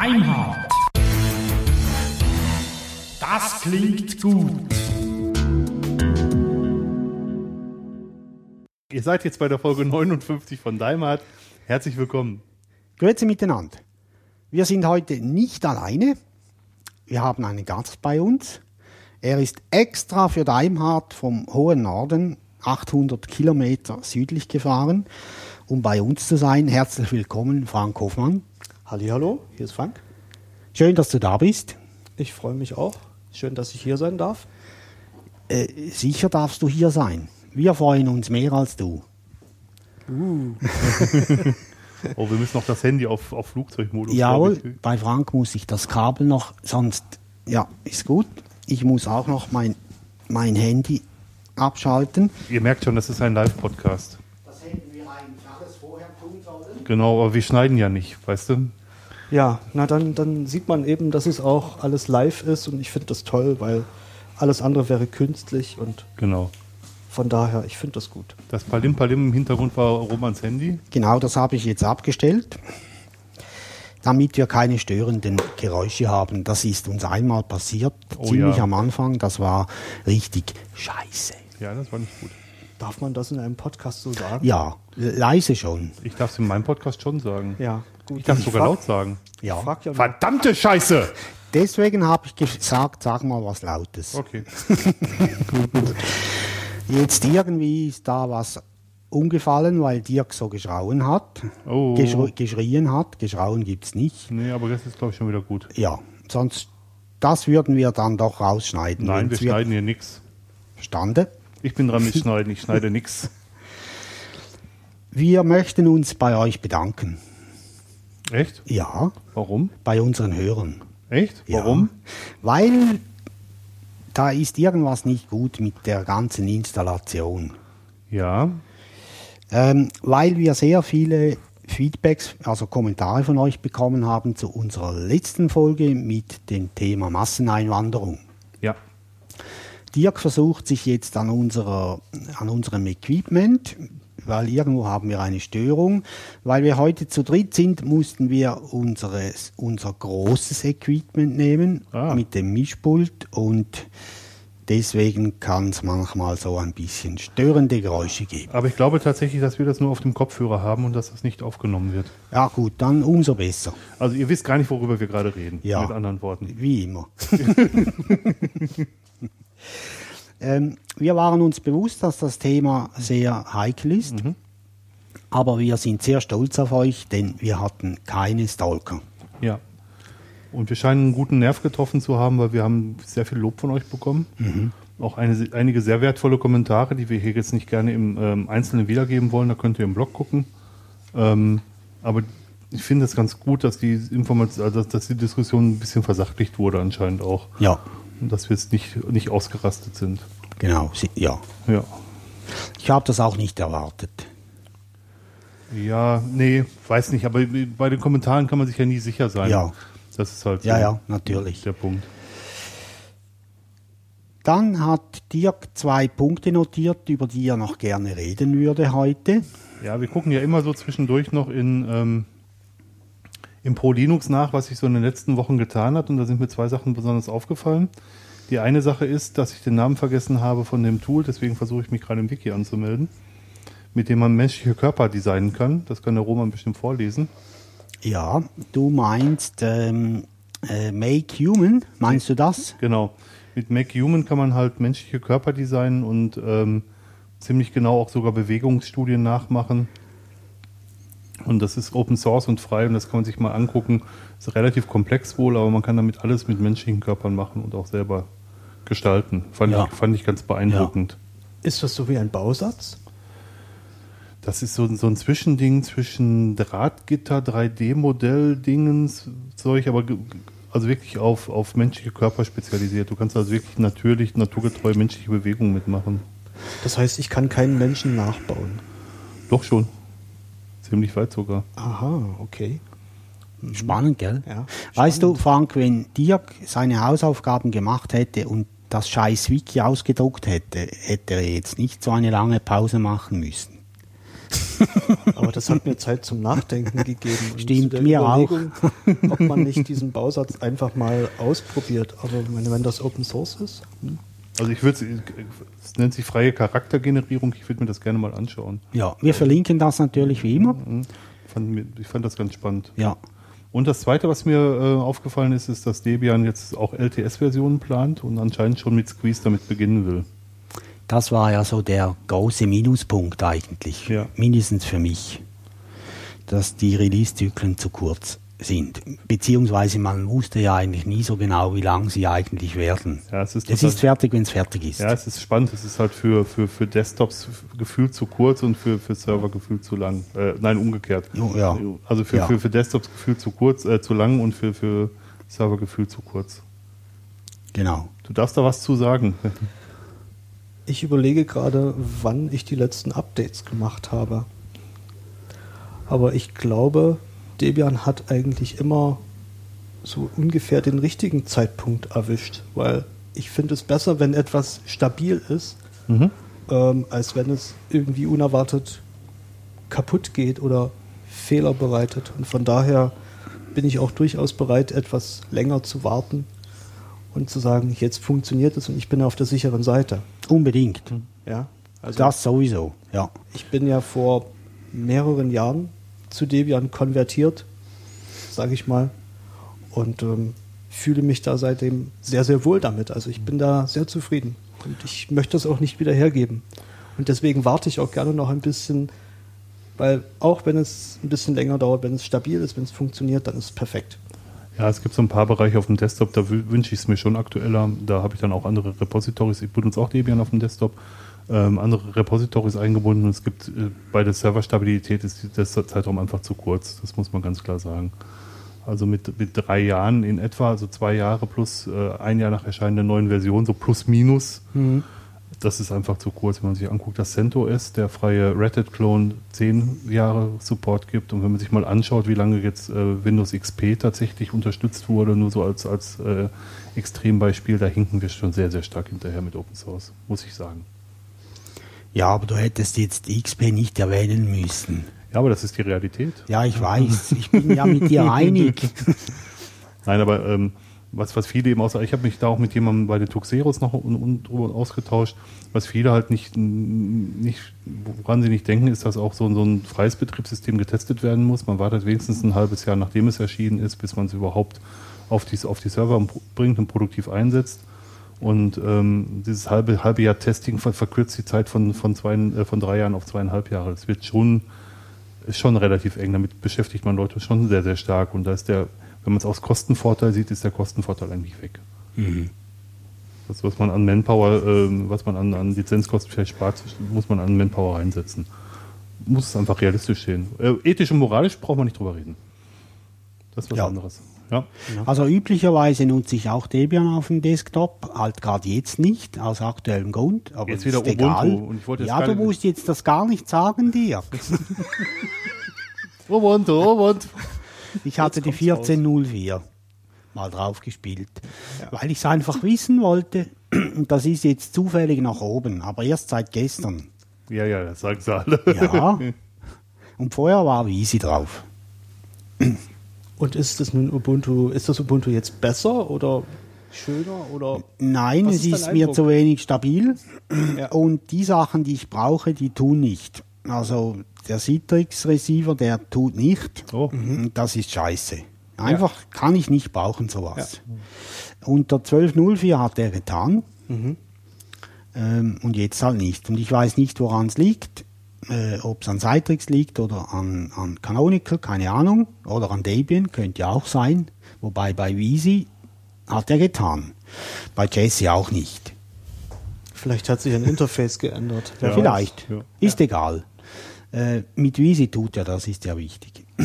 Deimhardt. Das klingt gut. Ihr seid jetzt bei der Folge 59 von Daimart. Herzlich willkommen. Grüezi miteinander. Wir sind heute nicht alleine. Wir haben einen Gast bei uns. Er ist extra für Daimhardt vom hohen Norden 800 Kilometer südlich gefahren, um bei uns zu sein. Herzlich willkommen, Frank Hofmann. Hallo, hier ist Frank. Schön, dass du da bist. Ich freue mich auch. Schön, dass ich hier sein darf. Äh, sicher darfst du hier sein. Wir freuen uns mehr als du. Oh, wir müssen noch das Handy auf, auf Flugzeugmodus. Jawohl, bei Frank muss ich das Kabel noch, sonst, ja, ist gut. Ich muss auch noch mein, mein Handy abschalten. Ihr merkt schon, das ist ein Live-Podcast. Das hätten wir eigentlich alles vorher tun sollen. Genau, aber wir schneiden ja nicht, weißt du? Ja, na dann, dann sieht man eben, dass es auch alles live ist und ich finde das toll, weil alles andere wäre künstlich und Genau. von daher, ich finde das gut. Das Palim Palim im Hintergrund war Romans Handy. Genau, das habe ich jetzt abgestellt, damit wir keine störenden Geräusche haben. Das ist uns einmal passiert, Oh ziemlich ja. am Anfang. Das war richtig scheiße. Ja, das war nicht gut. Darf man das in einem Podcast so sagen? Ja, leise schon. Ich darf es in meinem Podcast schon sagen. Ja, gut. Ich darf es sogar frag- laut sagen. Ja. Ja. Verdammte Scheiße! Deswegen habe ich gesagt, sag mal was Lautes. Okay. Jetzt irgendwie ist da was umgefallen, weil Dirk so geschrauen hat. Oh. Geschr geschrien hat. Geschrauen gibt's nicht. Nee, aber das ist, glaube ich, schon wieder gut. Ja, sonst, das würden wir dann doch rausschneiden. Nein, wir schneiden hier nichts. Verstanden? Ich bin dran mit Schneiden, ich schneide nichts. Wir möchten uns bei euch bedanken. Echt? Ja, Warum? bei unseren Hörern. Echt? Ja, Warum? Weil da ist irgendwas nicht gut mit der ganzen Installation. Ja. Ähm, weil wir sehr viele Feedbacks, also Kommentare von euch bekommen haben zu unserer letzten Folge mit dem Thema Masseneinwanderung. Ja. Dirk versucht sich jetzt an, unserer, an unserem Equipment, weil irgendwo haben wir eine Störung. Weil wir heute zu dritt sind, mussten wir unseres, unser großes Equipment nehmen Ah. mit dem Mischpult und deswegen kann es manchmal so ein bisschen störende Geräusche geben. Aber ich glaube tatsächlich, dass wir das nur auf dem Kopfhörer haben und dass das nicht aufgenommen wird. Ja gut, dann umso besser, Also ihr wisst gar nicht, worüber wir gerade reden. Ja. Mit anderen Worten. wie immer. ähm, wir waren uns bewusst, dass das Thema sehr heikel ist, aber wir sind sehr stolz auf euch, denn wir hatten keine Stalker. Ja. Und wir scheinen einen guten Nerv getroffen zu haben, weil wir haben sehr viel Lob von euch bekommen. Auch eine, einige sehr wertvolle Kommentare, die wir hier jetzt nicht gerne im ähm, Einzelnen wiedergeben wollen. Da könnt ihr im Blog gucken. Ähm, aber ich finde es ganz gut, dass die Information, also dass die Diskussion ein bisschen versachlicht wurde anscheinend auch. Ja, dass wir jetzt nicht, nicht ausgerastet sind. genau, ja. Ja. Ich habe das auch nicht erwartet. Ja, nee, weiß nicht, aber bei den Kommentaren kann man sich ja nie sicher sein. Ja. Das ist halt so Ja, ja, natürlich. der Punkt. Dann hat Dirk zwei Punkte notiert, über die er noch gerne reden würde heute. Ja, wir gucken ja immer so zwischendurch noch in ähm, im Pro Linux nach, was sich so in den letzten Wochen getan hat. Und da sind mir zwei Sachen besonders aufgefallen. Die eine Sache ist, dass ich den Namen vergessen habe von dem Tool, deswegen versuche ich mich gerade im Wiki anzumelden, mit dem man menschliche Körper designen kann. Das kann der Roman bestimmt vorlesen. Ja, du meinst ähm, äh, Make Human, meinst du das? Genau. Mit Make Human kann man halt menschliche Körper designen und ähm, ziemlich genau auch sogar Bewegungsstudien nachmachen. Und das ist Open Source und frei und das kann man sich mal angucken. Ist relativ komplex wohl, aber man kann damit alles mit menschlichen Körpern machen und auch selber gestalten. Fand, Ja. ich, fand ich ganz beeindruckend. Ist das so wie ein Bausatz? Das ist so, ein- so ein Zwischending zwischen Drahtgitter, 3D-Modell-Dingens, Zeug, aber also wirklich auf, auf menschliche Körper spezialisiert. Du kannst also wirklich natürlich, naturgetreu menschliche Bewegungen mitmachen. Das heißt, ich kann keinen Menschen nachbauen. Doch schon. Ziemlich weit sogar. Aha, okay. Spannend, gell? Ja, Weißt du, Frank, wenn Dirk seine Hausaufgaben gemacht hätte und das scheiß Wiki ausgedruckt hätte, hätte er jetzt nicht so eine lange Pause machen müssen. Aber das hat mir Zeit zum Nachdenken gegeben. Stimmt, mir auch. Ob man nicht diesen Bausatz einfach mal ausprobiert. Aber meine, wenn das Open Source ist, hm, Also ich würde es nennt sich freie Charaktergenerierung, ich würde mir das gerne mal anschauen. Ja, wir verlinken das natürlich wie immer. Mir- ich fand das ganz spannend. Ja, Und das Zweite, was mir äh, aufgefallen ist, ist, dass Debian jetzt auch LTS-Versionen plant und anscheinend schon mit Squeeze damit beginnen will. das war ja so der große Minuspunkt eigentlich. Ja. Mindestens für mich. Dass die Release-Zyklen zu kurz sind. Beziehungsweise man wusste ja eigentlich nie so genau, wie lang sie eigentlich werden. Ja, es ist es ist fertig, wenn es fertig ist. Ja, es ist spannend. Es ist halt für, für, für Desktops gefühlt zu kurz und für, für Server gefühlt zu lang. Äh, nein, umgekehrt. Ja. Also für, Ja. für, für Desktops gefühlt zu kurz, äh, zu lang und für, für Server gefühlt zu kurz. Genau. Du darfst da was zu sagen. ich überlege gerade, wann ich die letzten Updates gemacht habe. Aber ich glaube, Debian hat eigentlich immer so ungefähr den richtigen Zeitpunkt erwischt, weil ich finde es besser, wenn etwas stabil ist, Mhm. ähm, als wenn es irgendwie unerwartet kaputt geht oder Fehler bereitet. Und von daher bin ich auch durchaus bereit, etwas länger zu warten und zu sagen, jetzt funktioniert es und ich bin auf der sicheren Seite. Unbedingt. Ja, also Das sowieso. Ja. ich bin ja vor mehreren Jahren zu Debian konvertiert, sage ich mal, und ähm, fühle mich da seitdem sehr, sehr wohl damit. Also ich bin da sehr zufrieden und ich möchte das auch nicht wieder hergeben. Und deswegen warte ich auch gerne noch ein bisschen, weil auch wenn es ein bisschen länger dauert, wenn es stabil ist, wenn es funktioniert, dann ist es perfekt. Ja, es gibt so ein paar Bereiche auf dem Desktop, da wü- wünsche ich es mir schon aktueller. Da habe ich dann auch andere Repositories. Ich benutze auch Debian auf dem Desktop. Ähm, andere Repositories eingebunden. Und es gibt äh, bei der Serverstabilität ist der Zeitraum einfach zu kurz. Das muss man ganz klar sagen. Also mit, mit drei Jahren in etwa, also zwei Jahre plus äh, ein Jahr nach Erscheinen der neuen Version, so plus minus. Das ist einfach zu kurz, wenn man sich anguckt, dass CentOS, der freie Red Hat Clone, zehn Jahre Support gibt. Und wenn man sich mal anschaut, wie lange jetzt äh, Windows XP tatsächlich unterstützt wurde, nur so als, als äh, Extrembeispiel, da hinken wir schon sehr, sehr stark hinterher mit Open Source, muss ich sagen. Ja, aber du hättest jetzt XP nicht erwähnen müssen. Ja, aber das ist die Realität. Ja, ich weiß. Ich bin ja mit dir einig. Nein, aber ähm, was, was viele eben außer, ich habe mich da auch mit jemandem bei den Tuxeros noch un, un, drüber ausgetauscht, was viele halt nicht, nicht, woran sie nicht denken, ist, dass auch so, ein- so ein freies Betriebssystem getestet werden muss. Man wartet wenigstens ein halbes Jahr, nachdem es erschienen ist, bis man es überhaupt auf die, auf die Server bringt und produktiv einsetzt. Und ähm, dieses halbe, halbe Jahr Testing ver verkürzt die Zeit von, von, zwei, äh, von drei Jahren auf zweieinhalb Jahre. Das wird schon, ist schon relativ eng. Damit beschäftigt man Leute schon sehr, sehr stark. Und da ist der, wenn man es aus Kostenvorteil sieht, ist der Kostenvorteil eigentlich weg. Das, was man an Manpower, ähm, was man an, an Lizenzkosten vielleicht spart, muss man an Manpower reinsetzen. Muss es einfach realistisch sehen. Äh, ethisch und moralisch braucht man nicht drüber reden. Das ist was Ja. anderes. Ja. Also üblicherweise nutze ich auch Debian auf dem Desktop, halt gerade jetzt nicht, aus aktuellem Grund. Aber Jetzt ist wieder Ubuntu egal. und ich wollte ja, du musst jetzt das gar nicht sagen, dir. Ubuntu, Ubuntu. Ich hatte die kommt's raus. 1404 mal drauf gespielt, weil ich es einfach wissen wollte. Und das ist jetzt zufällig nach oben, aber erst seit gestern. Ja, ja, das sagen sie alle. Ja. Und vorher war Easy drauf. Und ist das nun Ubuntu, ist das Ubuntu jetzt besser oder schöner oder Nein, es ist ist mir zu wenig stabil. Ja. Und die Sachen, die ich brauche, die tun nicht. Also der Citrix Receiver, der tut nicht. Oh. Und Das ist scheiße. Einfach kann ich nicht brauchen, sowas. Unter 12.04 hat er getan. Ähm, und jetzt halt nicht. Und ich weiß nicht, woran es liegt. Äh, Ob es an Citrix liegt oder an, an Canonical, keine Ahnung. Oder an Debian, könnte ja auch sein. Wobei bei Visi hat er getan. Bei Jesse auch nicht. vielleicht hat sich ein Interface geändert? Ja. Vielleicht. ja. Ist egal. Äh, mit Visi tut er, das ist ja wichtig.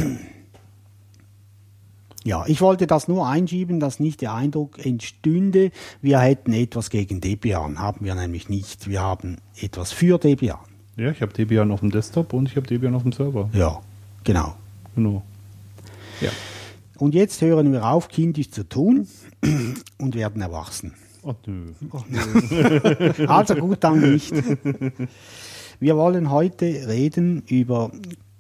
Ja, ich wollte das nur einschieben, dass nicht der Eindruck entstünde, wir hätten etwas gegen Debian. Haben wir nämlich nicht. Wir haben etwas für Debian. Ja, ich habe Debian auf dem Desktop und ich habe Debian auf dem Server. Ja, genau. Genau. Ja. Und jetzt hören wir auf, kindisch zu tun und werden erwachsen. Ach nö. Also gut, dann nicht. Wir wollen heute reden über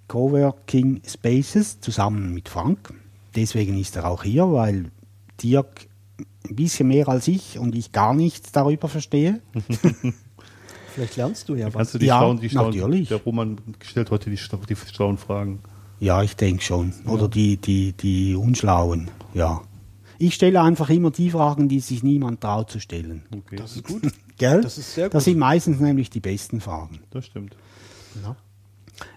Coworking Spaces zusammen mit Frank. Deswegen ist er auch hier, weil Dirk ein bisschen mehr als ich und ich gar nichts darüber verstehe. Vielleicht lernst du ja was. Kannst du die Ja, schlauen, die schlauen, natürlich. Der Roman stellt heute die, die schlauen Fragen. Ja, ich denke schon. Oder die, die, die Unschlauen, ja. Ich stelle einfach immer die Fragen, die sich niemand traut zu stellen. Okay, Das das, ist gut. Gell? Das ist sehr Das gut. sind meistens nämlich die besten Fragen. stimmt. Ja.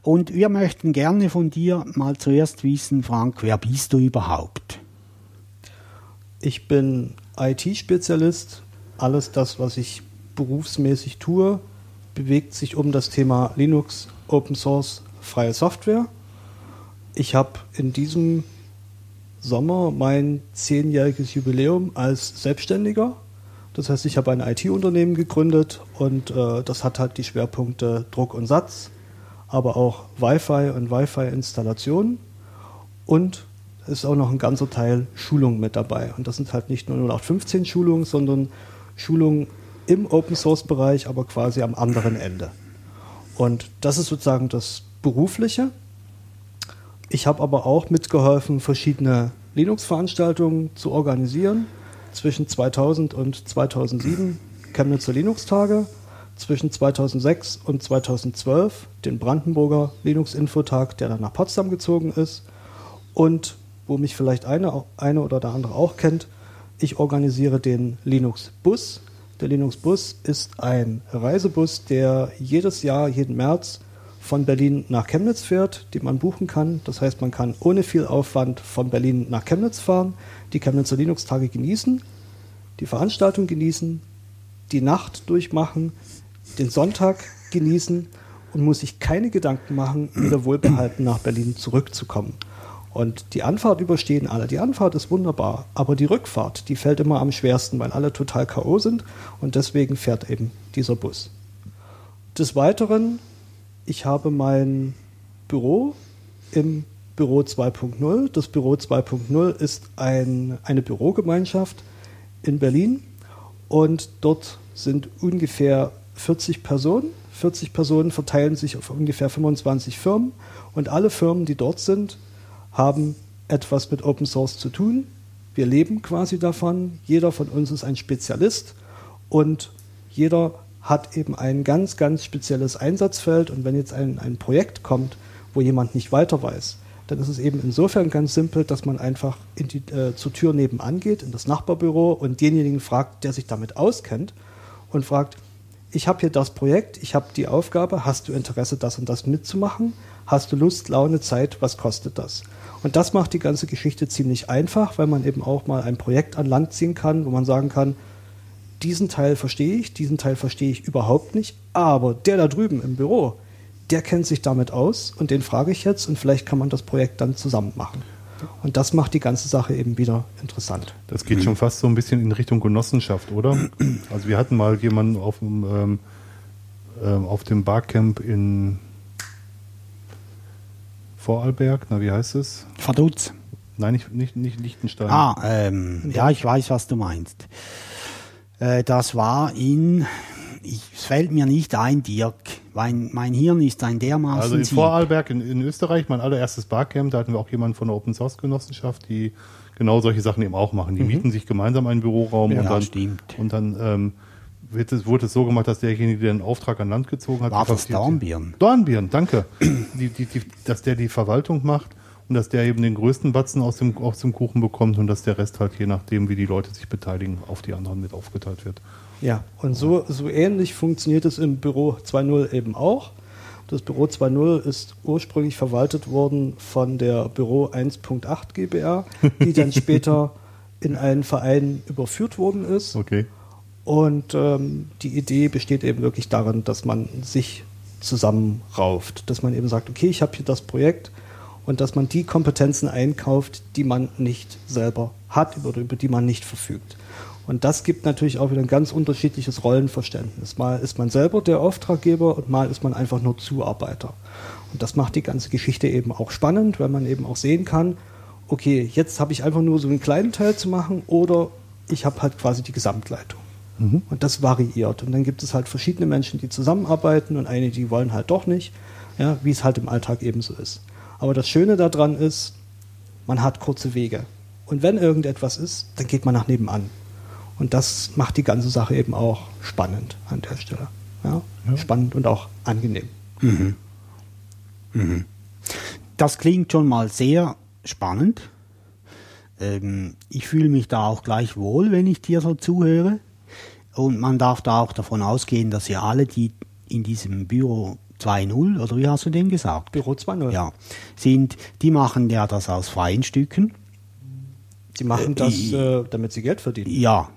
Und wir möchten gerne von dir mal zuerst wissen, Frank, wer bist du überhaupt? Ich bin IT-Spezialist. Alles das, was ich berufsmäßig tue, bewegt sich um das Thema Linux, Open Source, freie Software. Ich habe in diesem Sommer mein zehnjähriges Jubiläum als Selbstständiger. Das heißt, ich habe ein IT-Unternehmen gegründet und äh, das hat halt die Schwerpunkte Druck und Satz, aber auch Wi-Fi und Wi-Fi-Installation und ist auch noch ein ganzer Teil Schulung mit dabei. Und das sind halt nicht nur 0815 Schulungen, sondern Schulungen im Open Source Bereich, aber quasi am anderen Ende. Und das ist sozusagen das Berufliche. Ich habe aber auch mitgeholfen, verschiedene Linux-Veranstaltungen zu organisieren. Zwischen 2000 und 2007 Chemnitzer Linux-Tage, zwischen 2006 und 2012 den Brandenburger Linux-Infotag, der dann nach Potsdam gezogen ist. Und wo mich vielleicht eine, eine oder der andere auch kennt, ich organisiere den Linux-Bus. Der Linux-Bus ist ein Reisebus, der jedes Jahr, jeden März von Berlin nach Chemnitz fährt, die man buchen kann. Das heißt, man kann ohne viel Aufwand von Berlin nach Chemnitz fahren, die Chemnitzer Linux-Tage genießen, die Veranstaltung genießen, die Nacht durchmachen, den Sonntag genießen und muss sich keine Gedanken machen, wieder wohlbehalten nach Berlin zurückzukommen. Und die Anfahrt überstehen alle. Die Anfahrt ist wunderbar, aber die Rückfahrt, die fällt immer am schwersten, weil alle total K.O. sind und deswegen fährt eben dieser Bus. Des Weiteren, ich habe mein Büro im Büro 2.0. Das Büro 2.0 ist ein, eine Bürogemeinschaft in Berlin und dort sind ungefähr 40 Personen. 40 Personen verteilen sich auf ungefähr 25 Firmen und alle Firmen, die dort sind, haben etwas mit Open Source zu tun. Wir leben quasi davon. Jeder von uns ist ein Spezialist und jeder hat eben ein ganz, ganz spezielles Einsatzfeld. Und wenn jetzt ein, ein Projekt kommt, wo jemand nicht weiter weiß, dann ist es eben insofern ganz simpel, dass man einfach in die, äh, zur Tür nebenan geht, in das Nachbarbüro und denjenigen fragt, der sich damit auskennt und fragt, ich habe hier das Projekt, ich habe die Aufgabe, hast du Interesse, das und das mitzumachen? Hast du Lust, Laune, Zeit, was kostet das? Und das macht die ganze Geschichte ziemlich einfach, weil man eben auch mal ein Projekt an Land ziehen kann, wo man sagen kann, diesen Teil verstehe ich, diesen Teil verstehe ich überhaupt nicht, aber der da drüben im Büro, der kennt sich damit aus und den frage ich jetzt und vielleicht kann man das Projekt dann zusammen machen. Und das macht die ganze Sache eben wieder interessant. Das geht schon fast so ein bisschen in Richtung Genossenschaft, oder? Also wir hatten mal jemanden auf dem, ähm, ähm, auf dem Barcamp in Vorarlberg, na wie heißt es? Verdutz. Nein, nicht, nicht, nicht Liechtenstein. Ah, ähm, ja, ich weiß, was du meinst. Äh, das war in, ich, es fällt mir nicht ein, Dirk. Mein, mein Hirn ist ein dermaßen Also in Sieb. Vorarlberg in, in Österreich, mein allererstes Barcamp, da hatten wir auch jemanden von der Open Source Genossenschaft, die genau solche Sachen eben auch machen. Die mieten sich gemeinsam einen Büroraum Ja, und dann, stimmt. Und dann ähm, wurde es so gemacht, dass derjenige, der den Auftrag an Land gezogen hat, War das Dornbirn? Dornbirn, danke. Die, die, die, dass der die Verwaltung macht und dass der eben den größten Batzen aus dem, aus dem Kuchen bekommt und dass der Rest halt je nachdem, wie die Leute sich beteiligen, auf die anderen mit aufgeteilt wird. Ja, und so, so ähnlich funktioniert es im Büro 2.0 eben auch. Das Büro 2.0 ist ursprünglich verwaltet worden von der Büro 1.8 GbR, die dann später in einen Verein überführt worden ist. Okay. Und ähm, die Idee besteht eben wirklich darin, dass man sich zusammenrauft, dass man eben sagt, okay, ich habe hier das Projekt und dass man die Kompetenzen einkauft, die man nicht selber hat oder über die man nicht verfügt. Und das gibt natürlich auch wieder ein ganz unterschiedliches Rollenverständnis. Mal ist man selber der Auftraggeber und mal ist man einfach nur Zuarbeiter. Und das macht die ganze Geschichte eben auch spannend, weil man eben auch sehen kann, okay, jetzt habe ich einfach nur so einen kleinen Teil zu machen oder ich habe halt quasi die Gesamtleitung. Und das variiert. Und dann gibt es halt verschiedene Menschen, die zusammenarbeiten und einige, die wollen halt doch nicht, ja, wie es halt im Alltag ebenso ist. Aber das Schöne daran ist, man hat kurze Wege. Und wenn irgendetwas ist, dann geht man nach nebenan. Und das macht die ganze Sache eben auch spannend an der Stelle. Ja? Spannend und auch angenehm. Das klingt schon mal sehr spannend. Ähm, ich fühle mich da auch gleich wohl, wenn ich dir so zuhöre. Und man darf da auch davon ausgehen, dass ihr alle, die in diesem Büro 2.0, oder wie hast du den gesagt? Büro 2.0. Ja, sind, die machen ja das aus freien Stücken. Die machen Äh, das, äh, damit sie Geld verdienen. Ja,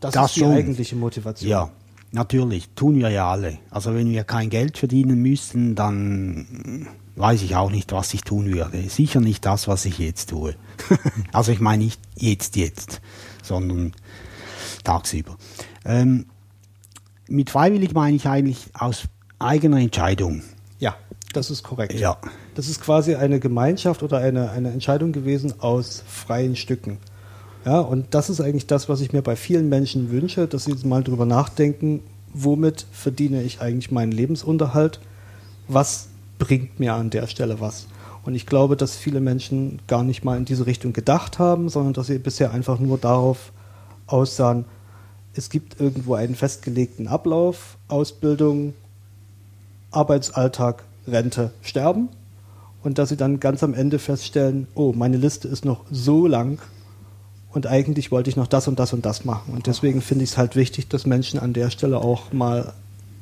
Das, das ist die schon. eigentliche Motivation. Ja, natürlich, tun wir ja alle. Also wenn wir kein Geld verdienen müssten, dann weiß ich auch nicht, was ich tun würde. Sicher nicht das, was ich jetzt tue. also ich meine nicht jetzt, jetzt, sondern tagsüber. Ähm, mit freiwillig meine ich eigentlich aus eigener Entscheidung. Ja, das ist korrekt. Ja. Das ist quasi eine Gemeinschaft oder eine, eine Entscheidung gewesen aus freien Stücken. Ja, und das ist eigentlich das, was ich mir bei vielen Menschen wünsche, dass sie mal drüber nachdenken, womit verdiene ich eigentlich meinen Lebensunterhalt? Was bringt mir an der Stelle was? Und ich glaube, dass viele Menschen gar nicht mal in diese Richtung gedacht haben, sondern dass sie bisher einfach nur darauf aussahen, es gibt irgendwo einen festgelegten Ablauf, Ausbildung, Arbeitsalltag, Rente, Sterben und dass sie dann ganz am Ende feststellen, oh, meine Liste ist noch so lang und eigentlich wollte ich noch das und das und das machen. Und deswegen finde ich es halt wichtig, dass Menschen an der Stelle auch mal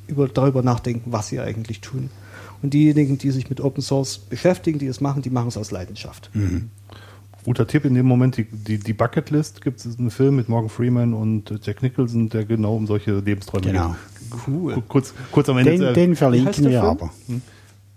über, darüber nachdenken, was sie eigentlich tun. Und diejenigen, die sich mit Open Source beschäftigen, die es machen, die machen es aus Leidenschaft. Guter Tipp in dem Moment, die, die, die Bucketlist gibt es einen Film mit Morgan Freeman und Jack Nicholson, der genau um solche Lebensträume Genau. geht. Cool. Kurz, kurz am Ende. Den, äh, den verlinken wir Film? aber.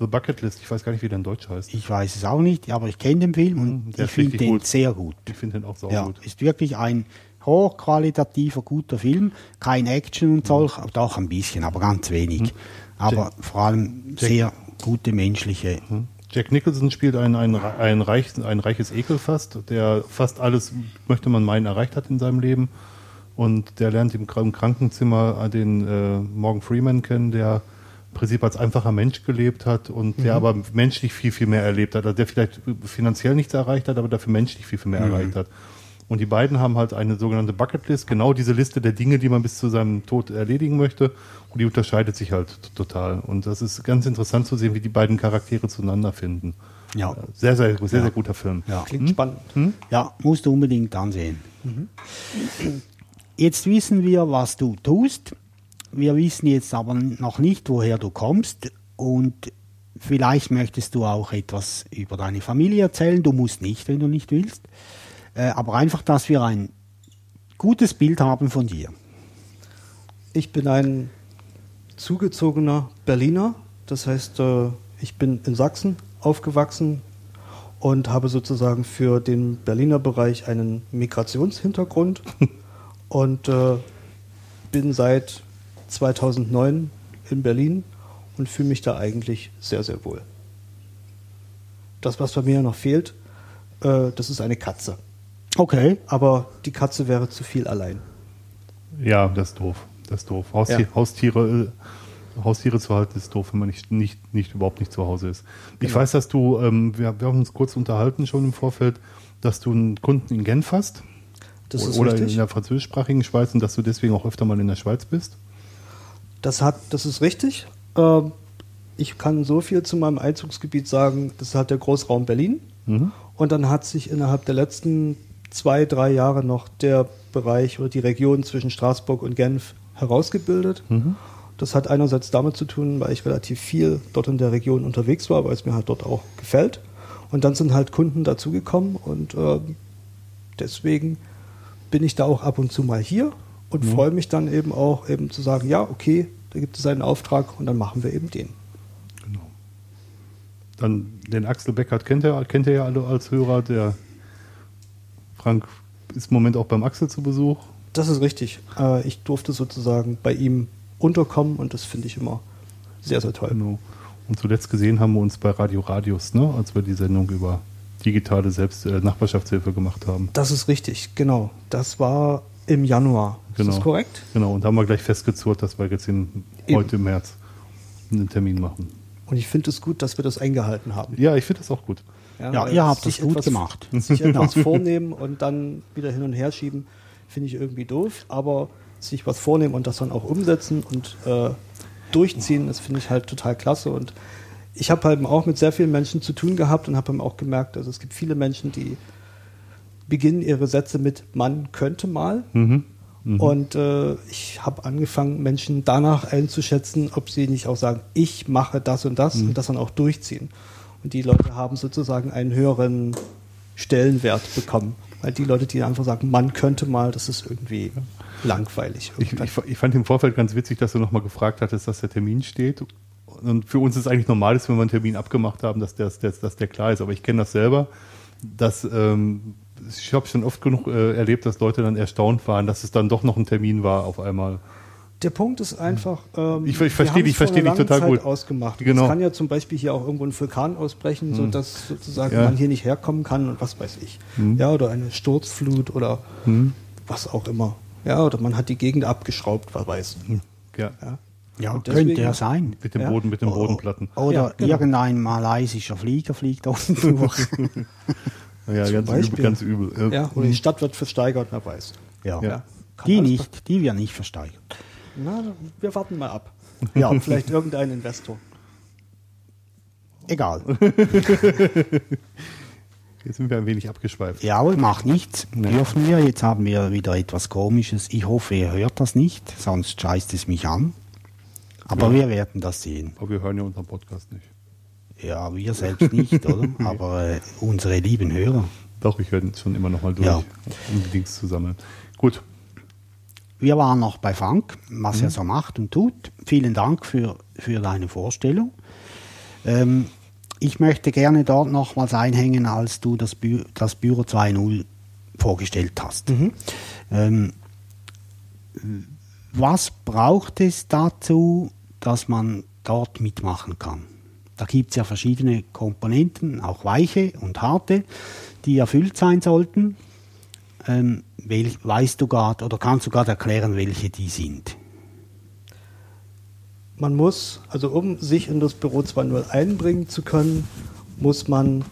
The Bucketlist, ich weiß gar nicht, wie der in Deutsch heißt. Ich weiß es auch nicht, aber ich kenne den Film Mhm, und der ich finde den gut. sehr gut. Ich finde den auch saugut. Ja, ist wirklich ein hochqualitativer, guter Film. Kein Action und solch, doch ein bisschen, aber ganz wenig. Aber vor allem sehr gute menschliche. Hm? Jack Nicholson spielt ein, ein, ein, reich, ein reiches Ekelfast, der fast alles, möchte man meinen, erreicht hat in seinem Leben. Und der lernt im, Kr- im Krankenzimmer den äh, Morgan Freeman kennen, der im Prinzip als einfacher Mensch gelebt hat und der aber menschlich viel, viel mehr erlebt hat. Also der vielleicht finanziell nichts erreicht hat, aber dafür menschlich viel, viel mehr erreicht hat. Und die beiden haben halt eine sogenannte Bucketlist, genau diese Liste der Dinge, die man bis zu seinem Tod erledigen möchte. Und die unterscheidet sich halt total. Und das ist ganz interessant zu sehen, wie die beiden Charaktere zueinander finden. Ja. Sehr, sehr, sehr, Ja. sehr guter Film. Ja. Klingt spannend. Ja, musst du unbedingt ansehen. Jetzt wissen wir, was du tust. Wir wissen jetzt aber noch nicht, woher du kommst. Und vielleicht möchtest du auch etwas über deine Familie erzählen. Du musst nicht, wenn du nicht willst. Äh, aber einfach, dass wir ein gutes Bild haben von dir. Ich bin ein zugezogener Berliner. Das heißt, äh, ich bin in Sachsen aufgewachsen und habe sozusagen für den Berliner Bereich einen Migrationshintergrund und äh, bin seit 2009 in Berlin und fühle mich da eigentlich sehr, sehr wohl. Das, was bei mir noch fehlt, das ist eine Katze. Okay. Aber die Katze wäre zu viel allein. Ja, das ist doof. Das ist doof. Haustier, Ja. Haustiere, äh, Haustiere zu halten ist doof, wenn man nicht, nicht, nicht überhaupt nicht zu Hause ist. Ich Genau. weiß, dass du, ähm, wir, wir haben uns kurz unterhalten schon im Vorfeld, dass du einen Kunden in Genf hast. Das ist oder richtig. in der französischsprachigen Schweiz und dass du deswegen auch öfter mal in der Schweiz bist. Das, hat, das ist richtig. Ähm, ich kann so viel zu meinem Einzugsgebiet sagen, das hat der Großraum Berlin. Mhm. Und dann hat sich innerhalb der letzten zwei, drei Jahre noch der Bereich oder die Region zwischen Straßburg und Genf herausgebildet. Das hat einerseits damit zu tun, weil ich relativ viel dort in der Region unterwegs war, weil es mir halt dort auch gefällt. Und dann sind halt Kunden dazugekommen und ähm, deswegen bin ich da auch ab und zu mal hier und freue mich dann eben auch eben zu sagen, ja, okay, da gibt es einen Auftrag und dann machen wir eben den. Dann den Axel Beckert kennt ihr, kennt ihr ja alle als Hörer. Der Frank ist im Moment auch beim Axel zu Besuch. Das ist richtig. Äh, ich durfte sozusagen bei ihm unterkommen und das finde ich immer sehr, sehr toll. Genau. Und zuletzt gesehen haben wir uns bei Radio Radius, ne, als wir die Sendung über digitale Selbst äh, Nachbarschaftshilfe gemacht haben. Das ist richtig, genau. Das war Im Januar. Genau. Ist das korrekt? Genau, und haben wir gleich festgezurrt, dass wir jetzt in, heute im März einen Termin machen. Und ich finde es gut, dass wir das eingehalten haben. Ja, ich finde das auch gut. Ja, weil ihr habt das gut etwas- gemacht. Sich etwas vornehmen und dann wieder hin und her schieben, finde ich irgendwie doof. Aber sich was vornehmen und das dann auch umsetzen und äh, durchziehen, das finde ich halt total klasse. Und ich habe halt auch mit sehr vielen Menschen zu tun gehabt und habe auch gemerkt, also es gibt viele Menschen, die beginnen ihre Sätze mit man könnte mal. Mhm. Und äh, ich habe angefangen, Menschen danach einzuschätzen, ob sie nicht auch sagen, ich mache das und das und das dann auch durchziehen. Und die Leute haben sozusagen einen höheren Stellenwert bekommen. Weil die Leute, die einfach sagen, man könnte mal, das ist irgendwie langweilig. Ich, ich, ich fand im Vorfeld ganz witzig, dass du nochmal gefragt hattest, dass der Termin steht. Und für uns ist eigentlich normal, dass wenn wir einen Termin abgemacht haben, dass der, dass, dass der klar ist. Aber ich kenne das selber, dass ähm, ich habe schon oft genug äh, erlebt, dass Leute dann erstaunt waren, dass es dann doch noch ein Termin war auf einmal. Der Punkt ist einfach, ähm, Ich- ich verstehe dich, verstehe dich total Zeit gut. ausgemacht. Genau. Es kann ja zum Beispiel hier auch irgendwo ein Vulkan ausbrechen, sodass sozusagen Ja. man hier nicht herkommen kann und was weiß ich. Ja, oder eine Sturzflut oder was auch immer. Ja, oder man hat die Gegend abgeschraubt, wer weiß. Ja. Ja, Ja, Und könnte deswegen- ja sein. Mit dem Ja. Boden, mit den Bodenplatten. Oder Ja, genau. irgendein malaysischer Flieger fliegt unten durch. Ja, ganz übel, ganz übel. Ja, oder die Stadt wird versteigert, wer weiß. ja. Die nicht, die wir nicht versteigern. Na, wir warten mal ab. Ja. Vielleicht irgendein Investor. Egal. Jetzt sind wir ein wenig abgeschweift. Ja, aber macht nichts. Dürfen wir. Jetzt haben wir wieder etwas Komisches. Ich hoffe, ihr hört das nicht, sonst scheißt es mich an. Aber Ja. wir werden das sehen. Aber wir hören ja unseren Podcast nicht. Ja, wir selbst nicht, oder? Aber äh, unsere lieben Hörer. Doch, ich höre schon immer noch mal durch, Ja. um die Dings zu sammeln. Gut, Wir waren noch bei Frank, was er so macht und tut. Vielen Dank für, für deine Vorstellung. Ähm, ich möchte gerne dort noch was einhängen, als du das, Bü das Büro 2.0 vorgestellt hast. Ähm, was braucht es dazu, dass man dort mitmachen kann? Da gibt es ja verschiedene Komponenten, auch weiche und harte, die erfüllt sein sollten. Ähm, wel, weißt du gerade oder kannst du gerade erklären, welche die sind? Man muss, also um sich in das Büro 2.0 einbringen zu können, muss man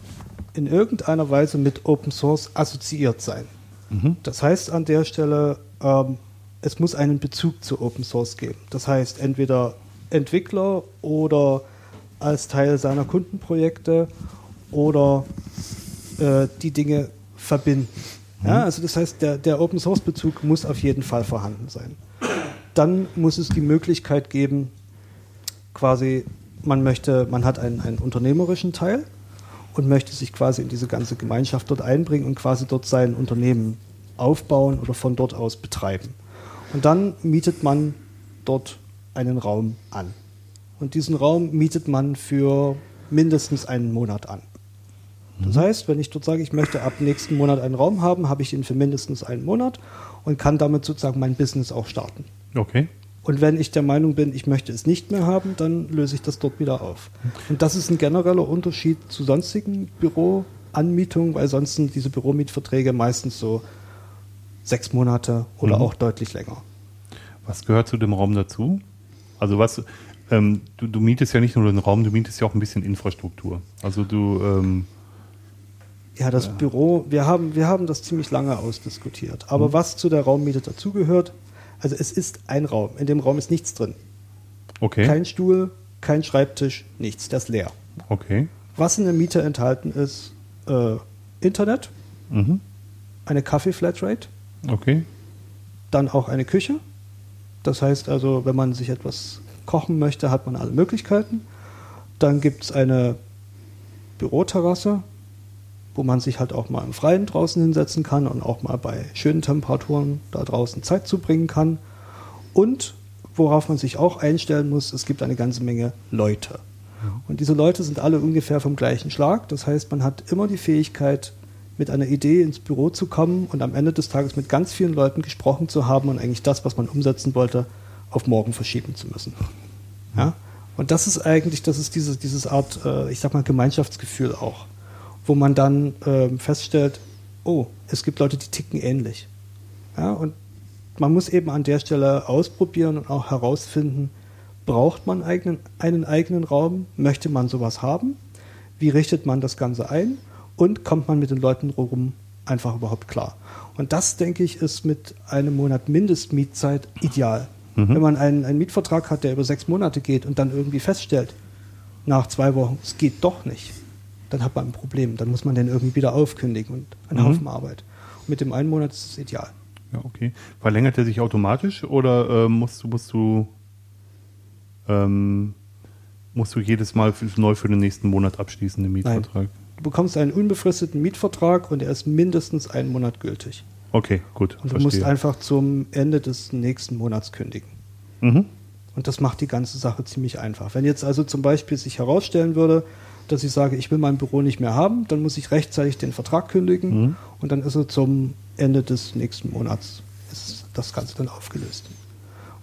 in irgendeiner Weise mit Open Source assoziiert sein. Das heißt an der Stelle, ähm, es muss einen Bezug zu Open Source geben. Das heißt entweder Entwickler oder als Teil seiner Kundenprojekte oder äh, die Dinge verbinden. Ja, also das heißt, der, der Open Source Bezug muss auf jeden Fall vorhanden sein. Dann muss es die Möglichkeit geben, quasi, man möchte, man hat einen, einen unternehmerischen Teil und möchte sich quasi in diese ganze Gemeinschaft dort einbringen und quasi dort sein Unternehmen aufbauen oder von dort aus betreiben. Und dann mietet man dort einen Raum an. Und diesen Raum mietet man für mindestens einen Monat an. Das heißt, wenn ich dort sage, ich möchte ab nächsten Monat einen Raum haben, habe ich ihn für mindestens einen Monat und kann damit sozusagen mein Business auch starten. okay. Und wenn ich der Meinung bin, ich möchte es nicht mehr haben, dann löse ich das dort wieder auf. Und das ist ein genereller Unterschied zu sonstigen Büroanmietungen, weil sonst sind diese Büromietverträge meistens so sechs Monate oder Mhm. auch deutlich länger. Was gehört zu dem Raum dazu? Also was, ähm, du, du mietest ja nicht nur den Raum, du mietest ja auch ein bisschen Infrastruktur. Also du, ähm, Ja, das Büro, wir haben, wir haben das ziemlich lange ausdiskutiert. Aber Mhm. was zu der Raummiete dazugehört, also es ist ein Raum. In dem Raum ist nichts drin. okay, Kein Stuhl, kein Schreibtisch, nichts. Der ist leer. okay, Was in der Miete enthalten ist, äh, Internet, mhm. eine Kaffee-Flatrate, okay, dann auch eine Küche. Das heißt also, wenn man sich etwas kochen möchte, hat man alle Möglichkeiten. Dann gibt es eine Büroterrasse, wo man sich halt auch mal im Freien draußen hinsetzen kann und auch mal bei schönen Temperaturen da draußen Zeit zubringen kann. Und worauf man sich auch einstellen muss, es gibt eine ganze Menge Leute. Und diese Leute sind alle ungefähr vom gleichen Schlag. Das heißt, man hat immer die Fähigkeit, mit einer Idee ins Büro zu kommen und am Ende des Tages mit ganz vielen Leuten gesprochen zu haben und eigentlich das, was man umsetzen wollte, auf morgen verschieben zu müssen. Ja? Und das ist eigentlich, das ist diese, dieses Art, äh, ich sag mal, Gemeinschaftsgefühl auch, wo man dann ähm, feststellt, oh, es gibt Leute, die ticken ähnlich. Ja? Und man muss eben an der Stelle ausprobieren und auch herausfinden, braucht man eigenen, einen eigenen Raum? Möchte man sowas haben? Wie richtet man das Ganze ein? Und kommt man mit den Leuten rum einfach überhaupt klar? Und das, denke ich, ist mit einem Monat Mindestmietzeit ideal. Wenn man einen, einen Mietvertrag hat, der über sechs Monate geht und dann irgendwie feststellt, nach zwei Wochen, es geht doch nicht, dann hat man ein Problem. Dann muss man den irgendwie wieder aufkündigen und einen Mhm. Haufen Arbeit. Und mit dem einen Monat ist es ideal. Ja, okay. Verlängert er sich automatisch oder äh, musst du, musst du, ähm, musst du jedes Mal für, neu für den nächsten Monat abschließen, den Mietvertrag? Du bekommst einen unbefristeten Mietvertrag und er ist mindestens einen Monat gültig. Okay, gut. Und du musst einfach zum Ende des nächsten Monats kündigen. Mhm. Und das macht die ganze Sache ziemlich einfach. Wenn jetzt also zum Beispiel sich herausstellen würde, dass ich sage, ich will mein Büro nicht mehr haben, dann muss ich rechtzeitig den Vertrag kündigen Mhm. und dann ist er zum Ende des nächsten Monats ist das Ganze dann aufgelöst.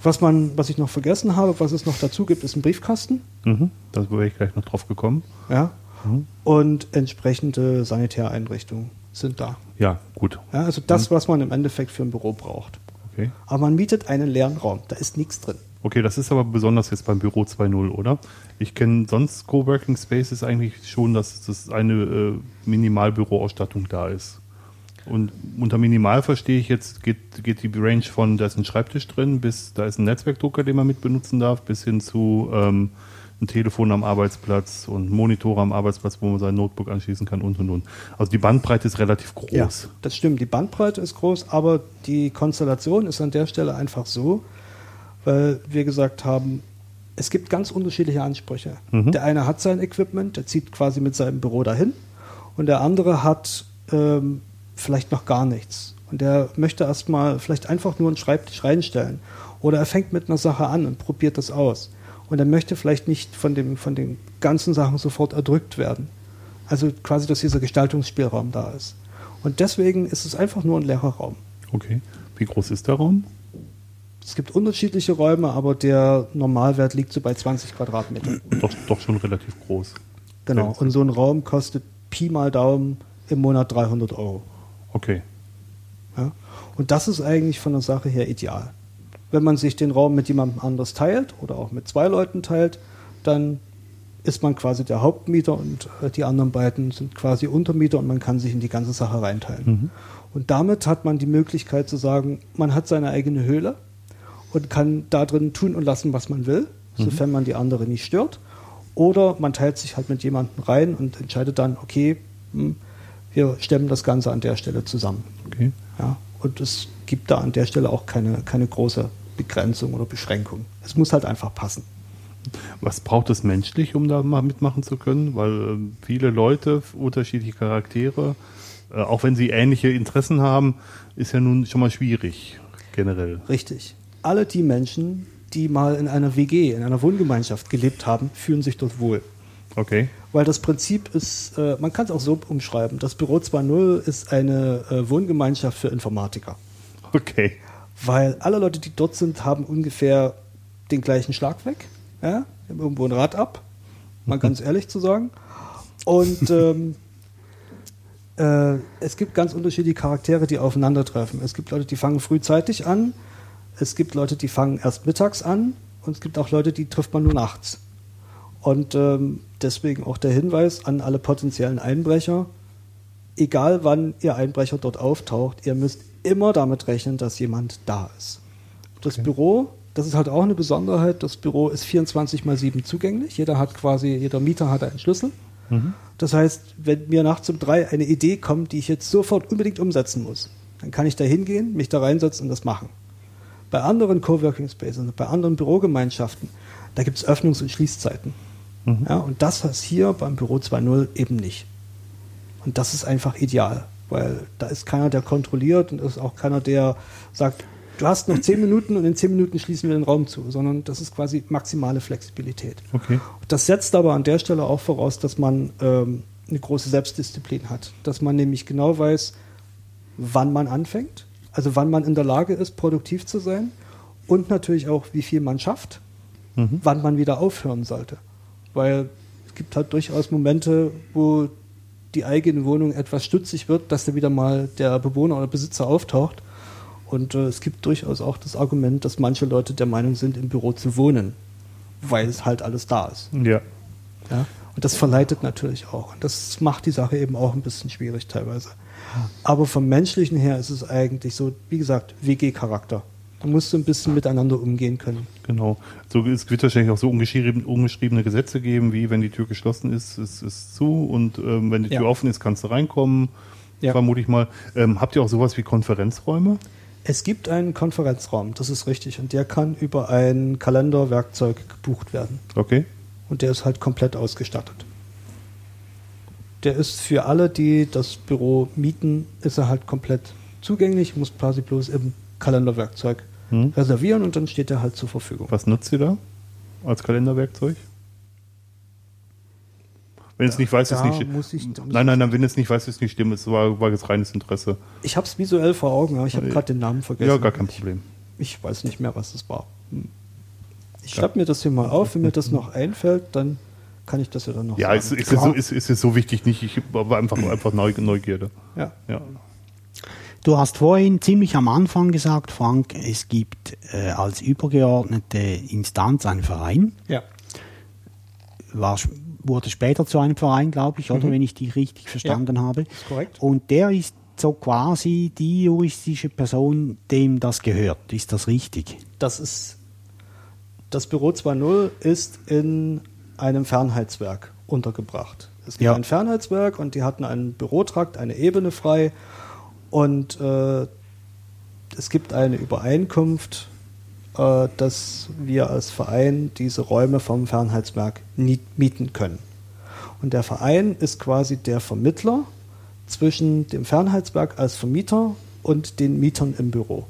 Was man, was ich noch vergessen habe, was es noch dazu gibt, ist ein Briefkasten, Mhm. Da wäre ich gleich noch drauf gekommen. ja, Mhm. und entsprechende Sanitäreinrichtungen sind da. Ja, gut. Ja, also das, was man im Endeffekt für ein Büro braucht. Okay. Aber man mietet einen leeren Raum, da ist nichts drin. Okay, das ist aber besonders jetzt beim Büro 2.0, oder? Ich kenne sonst Coworking Spaces eigentlich schon, dass das eine äh, Minimalbüroausstattung da ist. Und unter Minimal verstehe ich jetzt, geht, geht die Range von, da ist ein Schreibtisch drin, bis da ist ein Netzwerkdrucker, den man mit benutzen darf, bis hin zu ähm, ein Telefon am Arbeitsplatz und Monitore am Arbeitsplatz, wo man sein Notebook anschließen kann und und und. Also die Bandbreite ist relativ groß. Ja, das stimmt. Die Bandbreite ist groß, aber die Konstellation ist an der Stelle einfach so, weil wir gesagt haben, es gibt ganz unterschiedliche Ansprüche. Mhm. Der eine hat sein Equipment, der zieht quasi mit seinem Büro dahin und der andere hat ähm, vielleicht noch gar nichts. Und der möchte erstmal vielleicht einfach nur einen Schreibtisch reinstellen. Oder er fängt mit einer Sache an und probiert das aus. Und er möchte vielleicht nicht von, dem, von den ganzen Sachen sofort erdrückt werden. Also quasi, dass dieser Gestaltungsspielraum da ist. Und deswegen ist es einfach nur ein leerer Raum. Okay. Wie groß ist der Raum? Es gibt unterschiedliche Räume, aber der Normalwert liegt so bei 20 Quadratmetern. Doch, doch schon relativ groß. Genau. Und so ein Raum kostet Pi mal Daumen im Monat 300 Euro. Okay. Ja? Und das ist eigentlich von der Sache her ideal. Wenn man sich den Raum mit jemandem anders teilt oder auch mit zwei Leuten teilt, dann ist man quasi der Hauptmieter und äh, die anderen beiden sind quasi Untermieter und man kann sich in die ganze Sache reinteilen. Und damit hat man die Möglichkeit zu sagen, man hat seine eigene Höhle und kann da drin tun und lassen, was man will, sofern man die andere nicht stört. Oder man teilt sich halt mit jemandem rein und entscheidet dann, okay, hm, wir stemmen das Ganze an der Stelle zusammen. Okay. Ja, und es gibt da an der Stelle auch keine, keine große Begrenzung oder Beschränkung. Es muss halt einfach passen. Was braucht es menschlich, um da mal mitmachen zu können? Weil ähm, viele Leute, unterschiedliche Charaktere, äh, auch wenn sie ähnliche Interessen haben, ist ja nun schon mal schwierig, generell. Richtig. Alle die Menschen, die mal in einer WG, in einer Wohngemeinschaft gelebt haben, fühlen sich dort wohl. Okay. Weil das Prinzip ist, äh, man kann es auch so umschreiben, das Büro 2.0 ist eine äh, Wohngemeinschaft für Informatiker. Okay. Weil alle Leute, die dort sind, haben ungefähr den gleichen Schlag weg. Ja? Irgendwo ein Rad ab, mal ganz ehrlich zu sagen. Und ähm, äh, es gibt ganz unterschiedliche Charaktere, die aufeinandertreffen. Es gibt Leute, die fangen frühzeitig an. Es gibt Leute, die fangen erst mittags an. Und es gibt auch Leute, die trifft man nur nachts. Und ähm, deswegen auch der Hinweis an alle potenziellen Einbrecher, egal wann Ihr Einbrecher dort auftaucht, ihr müsst immer damit rechnen, dass jemand da ist. Das Okay. Büro, das ist halt auch eine Besonderheit, das Büro ist 24 mal 7 zugänglich. Jeder hat quasi, jeder Mieter hat einen Schlüssel. Das heißt, wenn mir nachts um drei eine Idee kommt, die ich jetzt sofort unbedingt umsetzen muss, dann kann ich da hingehen, mich da reinsetzen und das machen. Bei anderen Coworking Spaces, bei anderen Bürogemeinschaften, da gibt es Öffnungs- und Schließzeiten. Ja, und das ist hier beim Büro 2.0 eben nicht. Und das ist einfach ideal, weil da ist keiner, der kontrolliert und ist auch keiner, der sagt, du hast noch zehn Minuten und in zehn Minuten schließen wir den Raum zu, sondern das ist quasi maximale Flexibilität. Okay. Das setzt aber an der Stelle auch voraus, dass man ähm, eine große Selbstdisziplin hat. Dass man nämlich genau weiß, wann man anfängt, also wann man in der Lage ist, produktiv zu sein und natürlich auch, wie viel man schafft, wann man wieder aufhören sollte. Weil es gibt halt durchaus Momente, wo die eigene Wohnung etwas stutzig wird, dass da wieder mal der Bewohner oder Besitzer auftaucht Und äh, es gibt durchaus auch das Argument, dass manche Leute der Meinung sind, im Büro zu wohnen, weil es halt alles da ist. Ja. Ja? Und das verleitet natürlich auch. Und das macht die Sache eben auch ein bisschen schwierig teilweise. Aber vom menschlichen her ist es eigentlich so, wie gesagt, WG-Charakter. Da musst du ein bisschen miteinander umgehen können. Genau. So, es wird wahrscheinlich auch so ungeschrieben, ungeschriebene Gesetze geben, wie wenn die Tür geschlossen ist, ist es zu und ähm, wenn die Tür Ja. offen ist, kannst du reinkommen. Ja. Vermute ich mal. Ähm, habt ihr auch sowas wie Konferenzräume? Es gibt einen Konferenzraum, das ist richtig. Und der kann über ein Kalenderwerkzeug gebucht werden. Okay. Und der ist halt komplett ausgestattet. Der ist für alle, die das Büro mieten, ist er halt komplett zugänglich, muss quasi bloß im Kalenderwerkzeug Hm. reservieren und dann steht er halt zur Verfügung. Was nutzt ihr da als Kalenderwerkzeug? Wenn es nicht weiß, ist nicht. muss nein, nein, nein, wenn es nicht weiß, ist nicht stimmt. Es war, war jetzt reines Interesse. Ich habe es visuell vor Augen, aber ich habe Ja. gerade den Namen vergessen. Ja, gar kein Problem. Ich, ich weiß nicht mehr, was das war. Hm. Ich schreibe mir das hier mal auf. Wenn mir das noch einfällt, dann kann ich das ja dann noch Ja, ist, sagen. ist, ist, so, ist, ist es so wichtig nicht. Ich war einfach, einfach Neu- Neugierde. ja. Ja. Du hast vorhin ziemlich am Anfang gesagt, Frank, es gibt äh, als übergeordnete Instanz einen Verein. ja. War, wurde später zu einem Verein, glaube ich, oder wenn ich dich richtig verstanden habe. ist korrekt. Und der ist so quasi die juristische Person, dem das gehört. Ist das richtig? Das ist das Büro 2.0 ist in einem Fernheitswerk untergebracht. Es gibt Ja. ein Fernheitswerk und die hatten einen Bürotrakt, eine Ebene frei und äh, es gibt eine Übereinkunft, äh, dass wir als Verein diese Räume vom Fernheitswerk mieten können. Und der Verein ist quasi der Vermittler zwischen dem Fernheitswerk als Vermieter und den Mietern im Büro.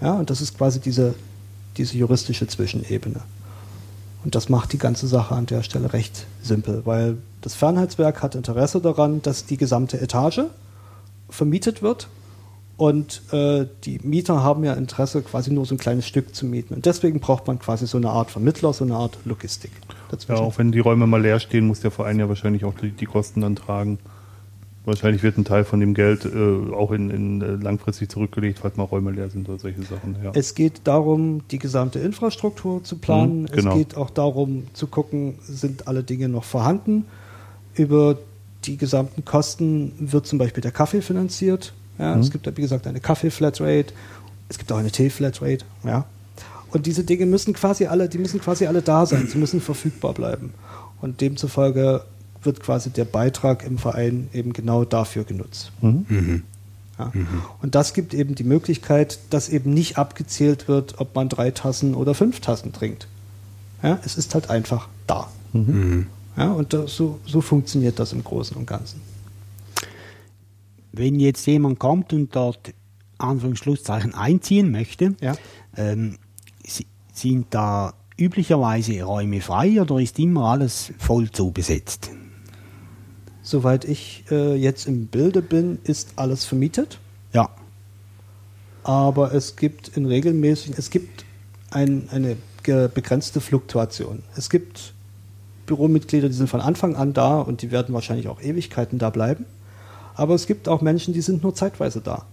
Ja, und das ist quasi diese, diese juristische Zwischenebene. Und das macht die ganze Sache an der Stelle recht simpel, weil das Fernheitswerk hat Interesse daran, dass die gesamte Etage vermietet wird. Und äh, die Mieter haben ja Interesse, quasi nur so ein kleines Stück zu mieten. Und deswegen braucht man quasi so eine Art Vermittler, so eine Art Logistik. ja, Dazwischen. auch wenn die Räume mal leer stehen, muss der Verein ja wahrscheinlich auch die, die Kosten dann tragen. Wahrscheinlich wird ein Teil von dem Geld äh, auch in, in äh, langfristig zurückgelegt, falls mal Räume leer sind oder solche Sachen. Ja. Es geht darum, die gesamte Infrastruktur zu planen. Mhm, genau. Es geht auch darum zu gucken, sind alle Dinge noch vorhanden. Über die gesamten Kosten wird zum Beispiel der Kaffee finanziert. Ja, Mhm. Es gibt, wie gesagt, eine Kaffee-Flatrate. Es gibt auch eine Tee-Flatrate. Ja. Und diese Dinge müssen quasi alle, die müssen quasi alle da sein. Sie müssen verfügbar bleiben. Und demzufolge wird quasi der Beitrag im Verein eben genau dafür genutzt. Ja. Und das gibt eben die Möglichkeit, dass eben nicht abgezählt wird, ob man drei Tassen oder fünf Tassen trinkt. Ja, es ist halt einfach da. Ja, und das, so, so funktioniert das im Großen und Ganzen. Wenn jetzt jemand kommt und dort Anführungsschlusszeichen einziehen möchte, Ja. ähm, si- sind da üblicherweise Räume frei oder ist immer alles voll zu besetzt? Soweit ich äh, jetzt im Bilde bin, ist alles vermietet. Ja. aber es gibt in regelmäßigen, es gibt ein, eine begrenzte Fluktuation. Es gibt Büromitglieder, die sind von Anfang an da und die werden wahrscheinlich auch Ewigkeiten da bleiben. Aber es gibt auch Menschen, die sind nur zeitweise da.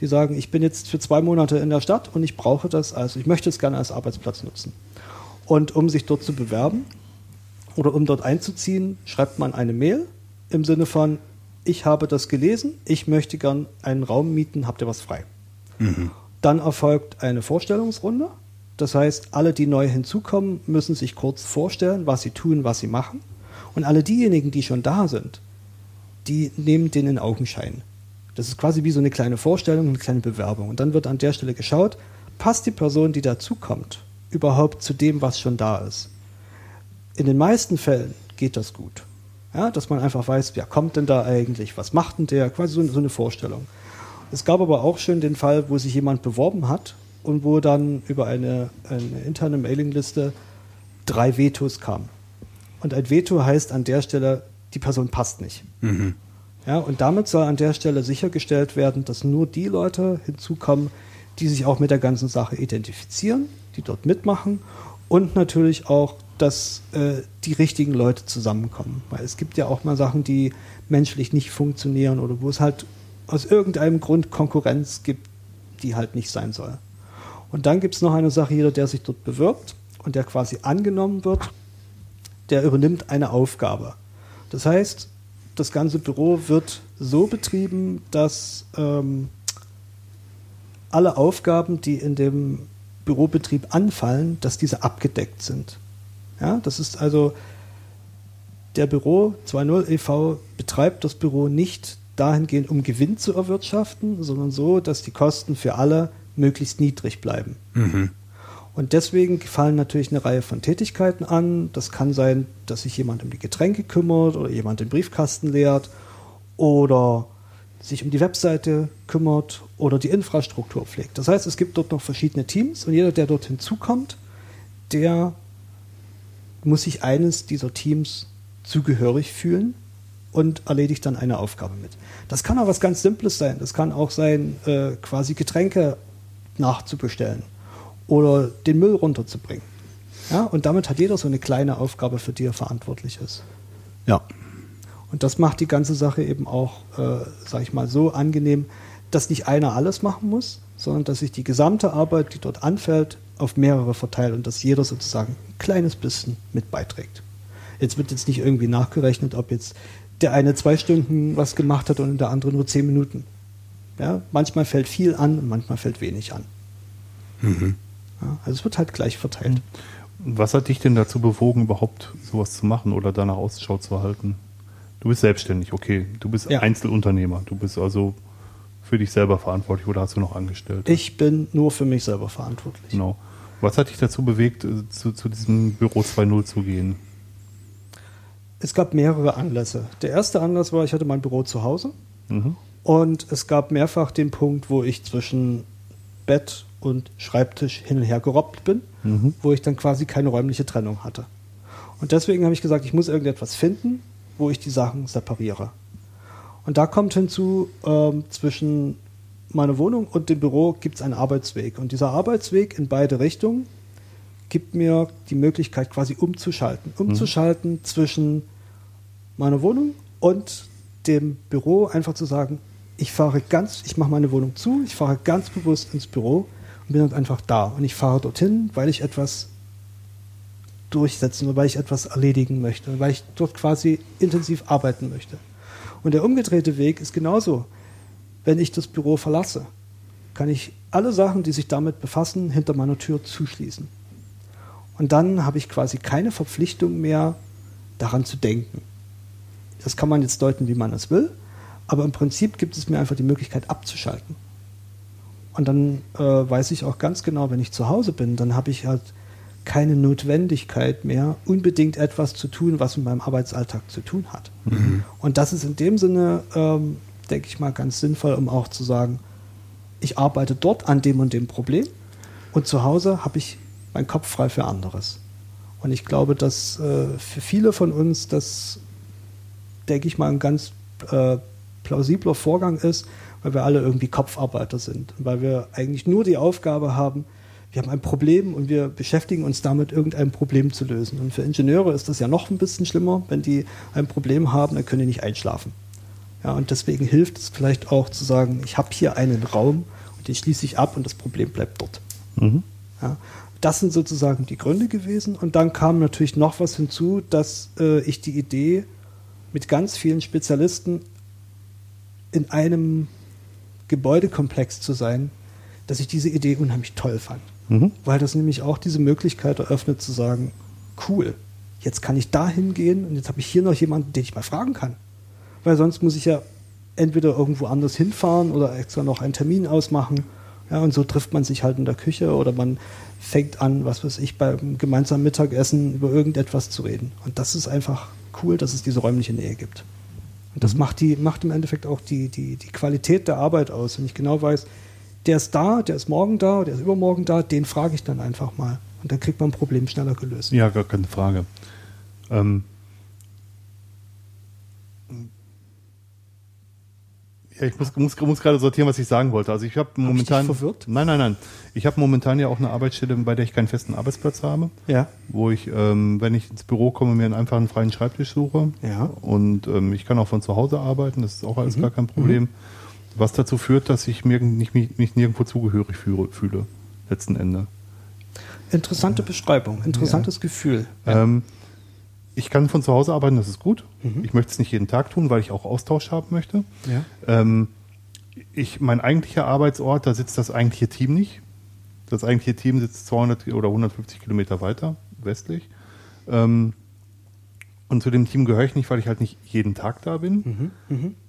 Die sagen, ich bin jetzt für zwei Monate in der Stadt und ich brauche das, also ich möchte es gerne als Arbeitsplatz nutzen. Und um sich dort zu bewerben oder um dort einzuziehen, schreibt man eine Mail im Sinne von, ich habe das gelesen, ich möchte gern einen Raum mieten, habt ihr was frei? Dann erfolgt eine Vorstellungsrunde. Das heißt, alle, die neu hinzukommen, müssen sich kurz vorstellen, was sie tun, was sie machen. Und alle diejenigen, die schon da sind, die nehmen den in Augenschein. Das ist quasi wie so eine kleine Vorstellung, eine kleine Bewerbung. Und dann wird an der Stelle geschaut, passt die Person, die dazukommt, überhaupt zu dem, was schon da ist. In den meisten Fällen geht das gut. Ja, dass man einfach weiß, wer kommt denn da eigentlich, was macht denn der, quasi so, so eine Vorstellung. Es gab aber auch schon den Fall, wo sich jemand beworben hat und wo dann über eine, eine interne Mailingliste drei Vetos kamen. Und ein Veto heißt an der Stelle, die Person passt nicht. Ja, und damit soll an der Stelle sichergestellt werden, dass nur die Leute hinzukommen, die sich auch mit der ganzen Sache identifizieren, die dort mitmachen und natürlich auch, dass äh, die richtigen Leute zusammenkommen. Weil es gibt ja auch mal Sachen, die menschlich nicht funktionieren oder wo es halt aus irgendeinem Grund Konkurrenz gibt, die halt nicht sein soll. Und dann gibt es noch eine Sache, jeder, der sich dort bewirbt und der quasi angenommen wird, der übernimmt eine Aufgabe. Das heißt, das ganze Büro wird so betrieben, dass ähm, alle Aufgaben, die in dem Bürobetrieb anfallen, dass diese abgedeckt sind. Ja, das ist also der Büro 2.0 e.V. betreibt das Büro nicht dahingehend, um Gewinn zu erwirtschaften, sondern so, dass die Kosten für alle möglichst niedrig bleiben. Mhm. Und deswegen fallen natürlich eine Reihe von Tätigkeiten an. Das kann sein, dass sich jemand um die Getränke kümmert oder jemand den Briefkasten leert oder sich um die Webseite kümmert oder die Infrastruktur pflegt. Das heißt, es gibt dort noch verschiedene Teams und jeder, der dort hinzukommt, der muss sich eines dieser Teams zugehörig fühlen und erledigt dann eine Aufgabe mit. Das kann auch was ganz Simples sein. Das kann auch sein, äh, quasi Getränke nachzubestellen oder den Müll runterzubringen. Ja, und damit hat jeder so eine kleine Aufgabe, für die er verantwortlich ist. Ja. Und das macht die ganze Sache eben auch, äh, sag ich mal, so angenehm, dass nicht einer alles machen muss, sondern dass sich die gesamte Arbeit, die dort anfällt, auf mehrere verteilt und dass jeder sozusagen ein kleines bisschen mit beiträgt. Jetzt wird jetzt nicht irgendwie nachgerechnet, ob jetzt der eine zwei Stunden was gemacht hat und der andere nur zehn Minuten. Ja, manchmal fällt viel an und manchmal fällt wenig an. Ja, also es wird halt gleich verteilt. Was hat dich denn dazu bewogen, überhaupt sowas zu machen oder danach Ausschau zu halten? Du bist selbstständig, okay. Du bist Ja. Einzelunternehmer. Du bist also für dich selber verantwortlich oder hast du noch Angestellte? Ich bin nur für mich selber verantwortlich. Genau. Was hat dich dazu bewegt, äh, zu, zu diesem Büro 2.0 zu gehen? Es gab mehrere Anlässe. Der erste Anlass war, ich hatte mein Büro zu Hause Mhm. und es gab mehrfach den Punkt, wo ich zwischen Bett und Schreibtisch hin und her gerobbt bin, Mhm. wo ich dann quasi keine räumliche Trennung hatte. Und deswegen habe ich gesagt, ich muss irgendetwas finden, wo ich die Sachen separiere. Und da kommt hinzu, ähm, zwischen meiner Wohnung und dem Büro gibt es einen Arbeitsweg. Und dieser Arbeitsweg in beide Richtungen gibt mir die Möglichkeit, quasi umzuschalten. Umzuschalten zwischen meiner Wohnung und dem Büro, einfach zu sagen, ich fahre ganz, ich mache meine Wohnung zu, ich fahre ganz bewusst ins Büro und bin dann einfach da. Und ich fahre dorthin, weil ich etwas durchsetzen oder weil ich etwas erledigen möchte, weil ich dort quasi intensiv arbeiten möchte. Und der umgedrehte Weg ist genauso. Wenn ich das Büro verlasse, kann ich alle Sachen, die sich damit befassen, hinter meiner Tür zuschließen. Und dann habe ich quasi keine Verpflichtung mehr, daran zu denken. Das kann man jetzt deuten, wie man es will, aber im Prinzip gibt es mir einfach die Möglichkeit abzuschalten. Und dann äh, weiß ich auch ganz genau, wenn ich zu Hause bin, dann habe ich halt keine Notwendigkeit mehr, unbedingt etwas zu tun, was mit meinem Arbeitsalltag zu tun hat. Und das ist in dem Sinne, ähm, denke ich mal, ganz sinnvoll, um auch zu sagen, ich arbeite dort an dem und dem Problem und zu Hause habe ich meinen Kopf frei für anderes. Und ich glaube, dass äh, für viele von uns das, denke ich mal, ein ganz äh, plausibler Vorgang ist, weil wir alle irgendwie Kopfarbeiter sind. Weil wir eigentlich nur die Aufgabe haben, wir haben ein Problem und wir beschäftigen uns damit, irgendein Problem zu lösen. Und für Ingenieure ist das ja noch ein bisschen schlimmer. Wenn die ein Problem haben, dann können die nicht einschlafen. Ja, und deswegen hilft es vielleicht auch zu sagen, ich habe hier einen Raum und den schließe ich ab und das Problem bleibt dort. Mhm. Ja, das sind sozusagen die Gründe gewesen. Und dann kam natürlich noch was hinzu, dass äh, ich die Idee mit ganz vielen Spezialisten in einem Gebäudekomplex zu sein, dass ich diese Idee unheimlich toll fand. Mhm. Weil das nämlich auch diese Möglichkeit eröffnet zu sagen, cool, jetzt kann ich da hingehen und jetzt habe ich hier noch jemanden, den ich mal fragen kann. Weil sonst muss ich ja entweder irgendwo anders hinfahren oder extra noch einen Termin ausmachen. Ja, und so trifft man sich halt in der Küche oder man fängt an, was weiß ich, beim gemeinsamen Mittagessen über irgendetwas zu reden. Und das ist einfach cool, dass es diese räumliche Nähe gibt. Und das macht, die, macht im Endeffekt auch die, die, die Qualität der Arbeit aus. Wenn ich genau weiß, der ist da, der ist morgen da, der ist übermorgen da, den frage ich dann einfach mal. Und dann kriegt man ein Problem schneller gelöst. Ja, gar keine Frage. Ähm, ich muss, muss, muss gerade sortieren, was ich sagen wollte. Also ich habe momentan. dich verwirrt? Nein, nein, nein. Ich habe momentan ja auch eine Arbeitsstelle, bei der ich keinen festen Arbeitsplatz habe, Ja. wo ich, ähm, wenn ich ins Büro komme, mir einen einfachen freien Schreibtisch suche. Ja. Und ähm, ich kann auch von zu Hause arbeiten, das ist auch alles gar kein Problem. was dazu führt, dass ich mir nicht, mich, mich nirgendwo zugehörig fühle, fühle letzten Endes. Interessante Beschreibung, interessantes Gefühl. Ähm, ich kann von zu Hause arbeiten, das ist gut. Mhm. Ich möchte es nicht jeden Tag tun, weil ich auch Austausch haben möchte. Ja. Ähm, ich, mein eigentlicher Arbeitsort, da sitzt das eigentliche Team nicht. Das eigentliche Team sitzt 200 oder 150 Kilometer weiter westlich. Ähm, und zu dem Team gehöre ich nicht, weil ich halt nicht jeden Tag da bin.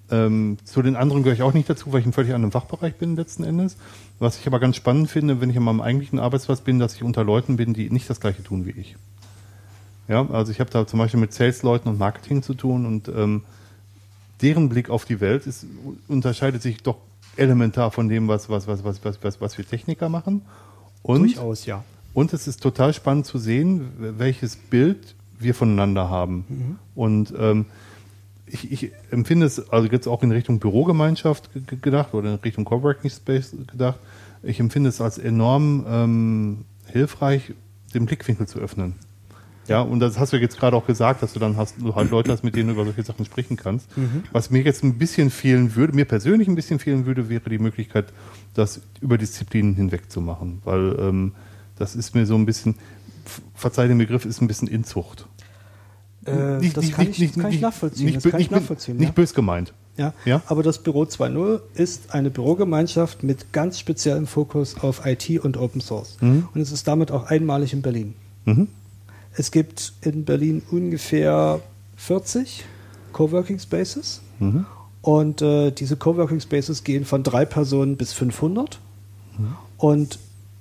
Ähm, zu den anderen gehöre ich auch nicht dazu, weil ich in völlig anderem Fachbereich bin letzten Endes. Was ich aber ganz spannend finde, wenn ich an meinem eigentlichen Arbeitsplatz bin, dass ich unter Leuten bin, die nicht das gleiche tun wie ich. Ja, also ich habe da zum Beispiel mit Sales-Leuten und Marketing zu tun und ähm, deren Blick auf die Welt ist, unterscheidet sich doch elementar von dem, was, was, was, was, was, was, was wir Techniker machen. Und, Durchaus, ja. und es ist total spannend zu sehen, welches Bild wir voneinander haben. Und ähm, ich, ich empfinde es, also jetzt auch in Richtung Bürogemeinschaft ge- ge- gedacht oder in Richtung Coworking Space gedacht, ich empfinde es als enorm ähm, hilfreich, den Blickwinkel zu öffnen. Ja, und das hast du jetzt gerade auch gesagt, dass du dann hast, du halt Leute hast, mit denen du über solche Sachen sprechen kannst. Was mir jetzt ein bisschen fehlen würde, mir persönlich ein bisschen fehlen würde, wäre die Möglichkeit, das über Disziplinen hinweg zu machen. Weil ähm, das ist mir so ein bisschen, verzeih den Begriff, ist ein bisschen Inzucht. Äh, das kann, ich, das kann ich nachvollziehen. Nicht, das kann ich nicht, nachvollziehen. nicht ja. bös gemeint. Ja. Ja? Aber das Büro 2.0 ist eine Bürogemeinschaft mit ganz speziellem Fokus auf IT und Open Source. Und es ist damit auch einmalig in Berlin. Mhm. Es gibt in Berlin ungefähr 40 Coworking Spaces. Und äh, diese Coworking Spaces gehen von drei Personen bis 500. Und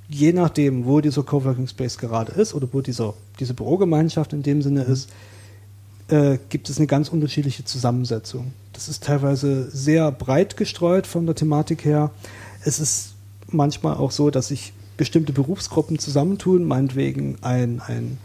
je nachdem, wo dieser Coworking Space gerade ist oder wo dieser, diese Bürogemeinschaft in dem Sinne ist, äh, gibt es eine ganz unterschiedliche Zusammensetzung. Das ist teilweise sehr breit gestreut von der Thematik her. Es ist manchmal auch so, dass sich bestimmte Berufsgruppen zusammentun, meinetwegen ein, ein,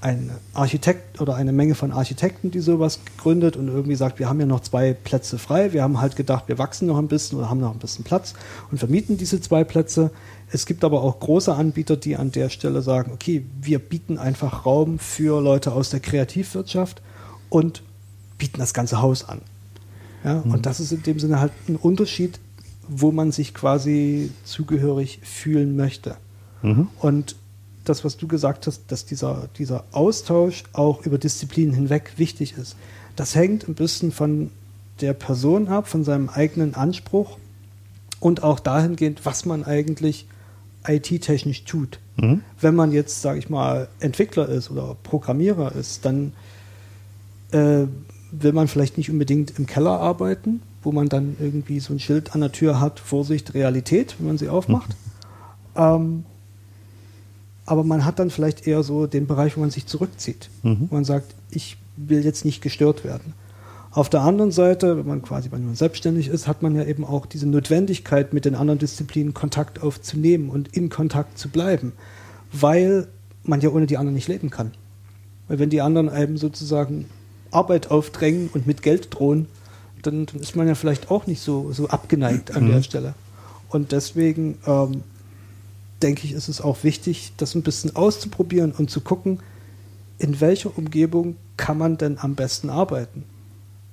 ein Architekt oder eine Menge von Architekten, die sowas gründet und irgendwie sagt, wir haben ja noch zwei Plätze frei, wir haben halt gedacht, wir wachsen noch ein bisschen oder haben noch ein bisschen Platz und vermieten diese zwei Plätze. Es gibt aber auch große Anbieter, die an der Stelle sagen, okay, wir bieten einfach Raum für Leute aus der Kreativwirtschaft und bieten das ganze Haus an. Ja, Und das ist in dem Sinne halt ein Unterschied, wo man sich quasi zugehörig fühlen möchte. Und das, was du gesagt hast, dass dieser, dieser Austausch auch über Disziplinen hinweg wichtig ist, das hängt ein bisschen von der Person ab, von seinem eigenen Anspruch und auch dahingehend, was man eigentlich IT-technisch tut. Wenn man jetzt, sage ich mal, Entwickler ist oder Programmierer ist, dann äh, will man vielleicht nicht unbedingt im Keller arbeiten, wo man dann irgendwie so ein Schild an der Tür hat, Vorsicht, Realität, wenn man sie aufmacht. Ähm, aber man hat dann vielleicht eher so den Bereich, wo man sich zurückzieht. Wo man sagt, ich will jetzt nicht gestört werden. Auf der anderen Seite, wenn man quasi, wenn man selbstständig ist, hat man ja eben auch diese Notwendigkeit, mit den anderen Disziplinen Kontakt aufzunehmen und in Kontakt zu bleiben, weil man ja ohne die anderen nicht leben kann. Weil wenn die anderen einem sozusagen Arbeit aufdrängen und mit Geld drohen, dann, dann ist man ja vielleicht auch nicht so, so abgeneigt an der Stelle. Und deswegen ähm, denke ich, ist es auch wichtig, das ein bisschen auszuprobieren und zu gucken, in welcher Umgebung kann man denn am besten arbeiten?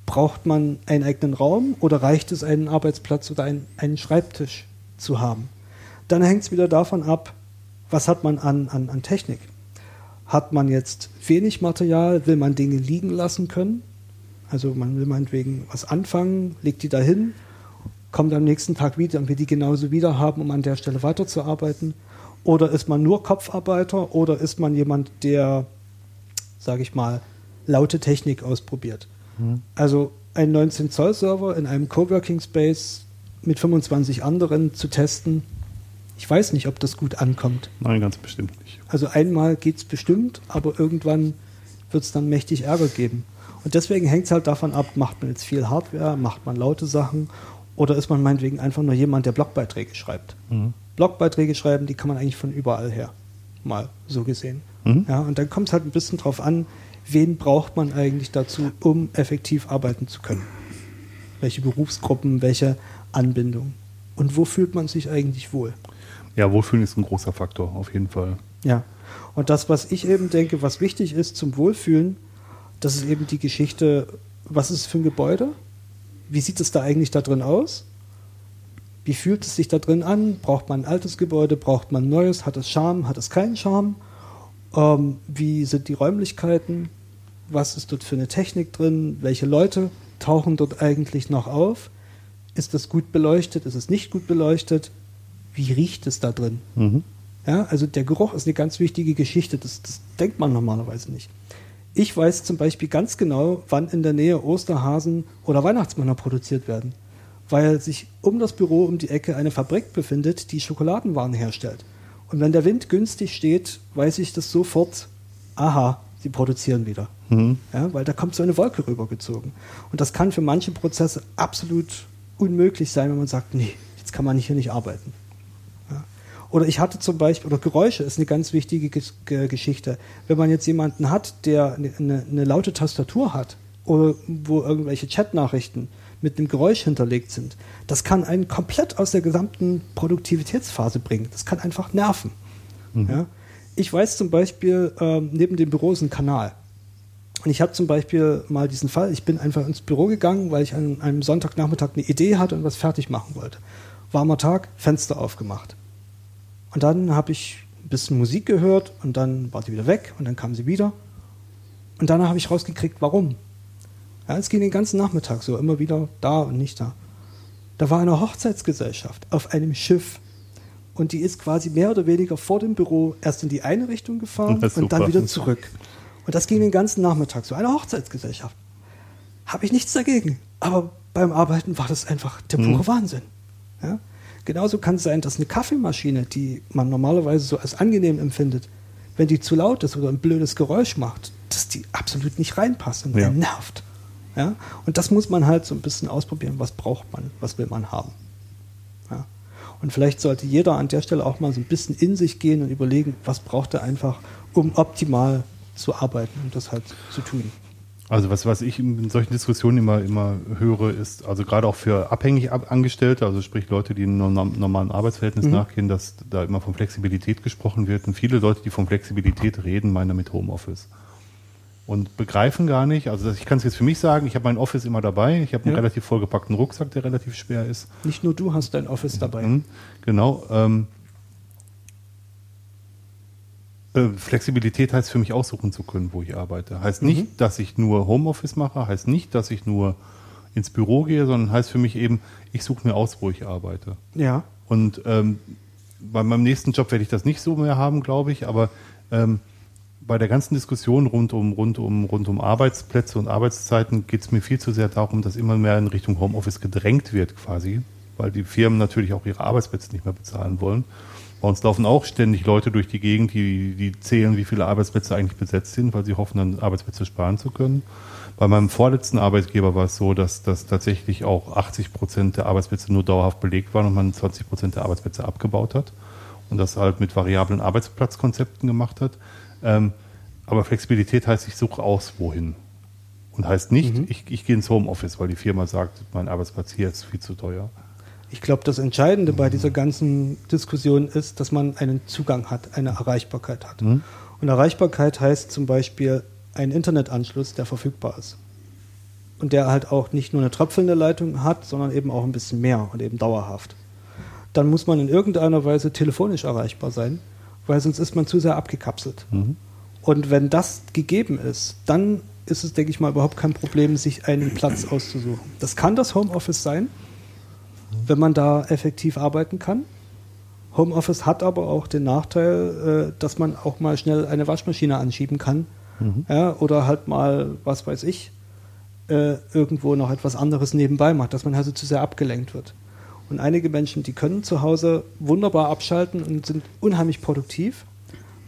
Braucht man einen eigenen Raum oder reicht es, einen Arbeitsplatz oder einen, einen Schreibtisch zu haben? Dann hängt es wieder davon ab, was hat man an, an, an Technik? Hat man jetzt wenig Material, will man Dinge liegen lassen können? Also man will meinetwegen was anfangen, legt die dahin, kommt am nächsten Tag wieder und will die genauso wieder haben, um an der Stelle weiterzuarbeiten. Oder ist man nur Kopfarbeiter oder ist man jemand, der, sage ich mal, laute Technik ausprobiert? Also ein 19-Zoll-Server in einem Coworking Space mit 25 anderen zu testen, ich weiß nicht, ob das gut ankommt. Nein, ganz bestimmt nicht. Also einmal geht es bestimmt, aber irgendwann wird es dann mächtig Ärger geben. Und deswegen hängt es halt davon ab, macht man jetzt viel Hardware, macht man laute Sachen oder ist man meinetwegen einfach nur jemand, der Blogbeiträge schreibt. Blogbeiträge schreiben, die kann man eigentlich von überall her, mal so gesehen. Ja, und dann kommt es halt ein bisschen drauf an, wen braucht man eigentlich dazu, um effektiv arbeiten zu können. Welche Berufsgruppen, welche Anbindung. Und wo fühlt man sich eigentlich wohl? Ja, Wohlfühlen ist ein großer Faktor, auf jeden Fall. Ja. Und das, was ich eben denke, was wichtig ist zum Wohlfühlen, das ist eben die Geschichte, was ist es für ein Gebäude? Wie sieht es da eigentlich da drin aus? Wie fühlt es sich da drin an? Braucht man ein altes Gebäude? Braucht man ein neues? Hat es Charme? Hat es keinen Charme? Ähm, wie sind die Räumlichkeiten? Was ist dort für eine Technik drin? Welche Leute tauchen dort eigentlich noch auf? Ist das gut beleuchtet? Ist es nicht gut beleuchtet? Wie riecht es da drin? Mhm. Ja, also der Geruch ist eine ganz wichtige Geschichte. Das, das denkt man normalerweise nicht. Ich weiß zum Beispiel ganz genau, wann in der Nähe Osterhasen oder Weihnachtsmänner produziert werden, weil sich um das Büro um die Ecke eine Fabrik befindet, die Schokoladenwaren herstellt. Und wenn der Wind günstig steht, weiß ich das sofort, aha, sie produzieren wieder. Mhm. Ja, weil da kommt so eine Wolke rübergezogen. Und das kann für manche Prozesse absolut unmöglich sein, wenn man sagt, nee, jetzt kann man hier nicht arbeiten. Oder ich hatte zum Beispiel, oder Geräusche ist eine ganz wichtige Ges- Ge- Geschichte. Wenn man jetzt jemanden hat, der eine, eine, eine laute Tastatur hat, oder wo irgendwelche Chatnachrichten mit einem Geräusch hinterlegt sind, das kann einen komplett aus der gesamten Produktivitätsphase bringen. Das kann einfach nerven. Ja. Ich weiß zum Beispiel, ähm, neben dem Büro ist ein Kanal. Und ich habe zum Beispiel mal diesen Fall, ich bin einfach ins Büro gegangen, weil ich an einem Sonntagnachmittag eine Idee hatte und was fertig machen wollte. Warmer Tag, Fenster aufgemacht. Und dann habe ich ein bisschen Musik gehört und dann war sie wieder weg und dann kam sie wieder. Und danach habe ich rausgekriegt, warum. Ja, es ging den ganzen Nachmittag so, immer wieder da und nicht da. Da war eine Hochzeitsgesellschaft auf einem Schiff. Und die ist quasi mehr oder weniger vor dem Büro erst in die eine Richtung gefahren und dann wieder zurück. Und das ging den ganzen Nachmittag so. Eine Hochzeitsgesellschaft. Habe ich nichts dagegen. Aber beim Arbeiten war das einfach der pure Wahnsinn. Ja? Genauso kann es sein, dass eine Kaffeemaschine, die man normalerweise so als angenehm empfindet, wenn die zu laut ist oder ein blödes Geräusch macht, dass die absolut nicht reinpasst und Ja. nervt. Ja? Und das muss man halt so ein bisschen ausprobieren. Was braucht man? Was will man haben? Ja. Und vielleicht sollte jeder an der Stelle auch mal so ein bisschen in sich gehen und überlegen, was braucht er einfach, um optimal zu arbeiten und das halt zu tun. Also was, was ich in solchen Diskussionen immer, immer höre, ist, also gerade auch für abhängig ab Angestellte, also sprich Leute, die einem norm- normalen Arbeitsverhältnis nachgehen, dass da immer von Flexibilität gesprochen wird. Und viele Leute, die von Flexibilität reden, meinen damit Homeoffice. Und begreifen gar nicht, also ich kann es jetzt für mich sagen, ich habe mein Office immer dabei, ich habe einen Ja. relativ vollgepackten Rucksack, der relativ schwer ist. Nicht nur du hast dein Office dabei. Mhm, Genau. Ähm, äh, Flexibilität heißt für mich aussuchen zu können, wo ich arbeite. Heißt Mhm. nicht, dass ich nur Homeoffice mache, heißt nicht, dass ich nur ins Büro gehe, sondern heißt für mich eben, ich suche mir aus, wo ich arbeite. Ja. Und ähm, bei meinem nächsten Job werde ich das nicht so mehr haben, glaube ich, aber ähm, bei der ganzen Diskussion rund um, rund um, rund um Arbeitsplätze und Arbeitszeiten geht es mir viel zu sehr darum, dass immer mehr in Richtung Homeoffice gedrängt wird quasi, weil die Firmen natürlich auch ihre Arbeitsplätze nicht mehr bezahlen wollen. Bei uns laufen auch ständig Leute durch die Gegend, die, die zählen, wie viele Arbeitsplätze eigentlich besetzt sind, weil sie hoffen, dann Arbeitsplätze sparen zu können. Bei meinem vorletzten Arbeitgeber war es so, dass, dass tatsächlich auch 80 Prozent der Arbeitsplätze nur dauerhaft belegt waren und man 20 Prozent der Arbeitsplätze abgebaut hat und das halt mit variablen Arbeitsplatzkonzepten gemacht hat. Ähm, aber Flexibilität heißt, ich suche aus, wohin. Und heißt nicht, ich, ich gehe ins Homeoffice, weil die Firma sagt, mein Arbeitsplatz hier ist viel zu teuer. Ich glaube, das Entscheidende bei dieser ganzen Diskussion ist, dass man einen Zugang hat, eine Erreichbarkeit hat. Und Erreichbarkeit heißt zum Beispiel ein Internetanschluss, der verfügbar ist. Und der halt auch nicht nur eine tröpfelnde Leitung hat, sondern eben auch ein bisschen mehr und eben dauerhaft. Dann muss man in irgendeiner Weise telefonisch erreichbar sein, weil sonst ist man zu sehr abgekapselt. Und wenn das gegeben ist, dann ist es, denke ich mal, überhaupt kein Problem, sich einen Platz auszusuchen. Das kann das Homeoffice sein, wenn man da effektiv arbeiten kann. Homeoffice hat aber auch den Nachteil, äh, dass man auch mal schnell eine Waschmaschine anschieben kann. Ja, oder halt mal, was weiß ich, äh, irgendwo noch etwas anderes nebenbei macht, dass man also zu sehr abgelenkt wird. Und einige Menschen, die können zu Hause wunderbar abschalten und sind unheimlich produktiv.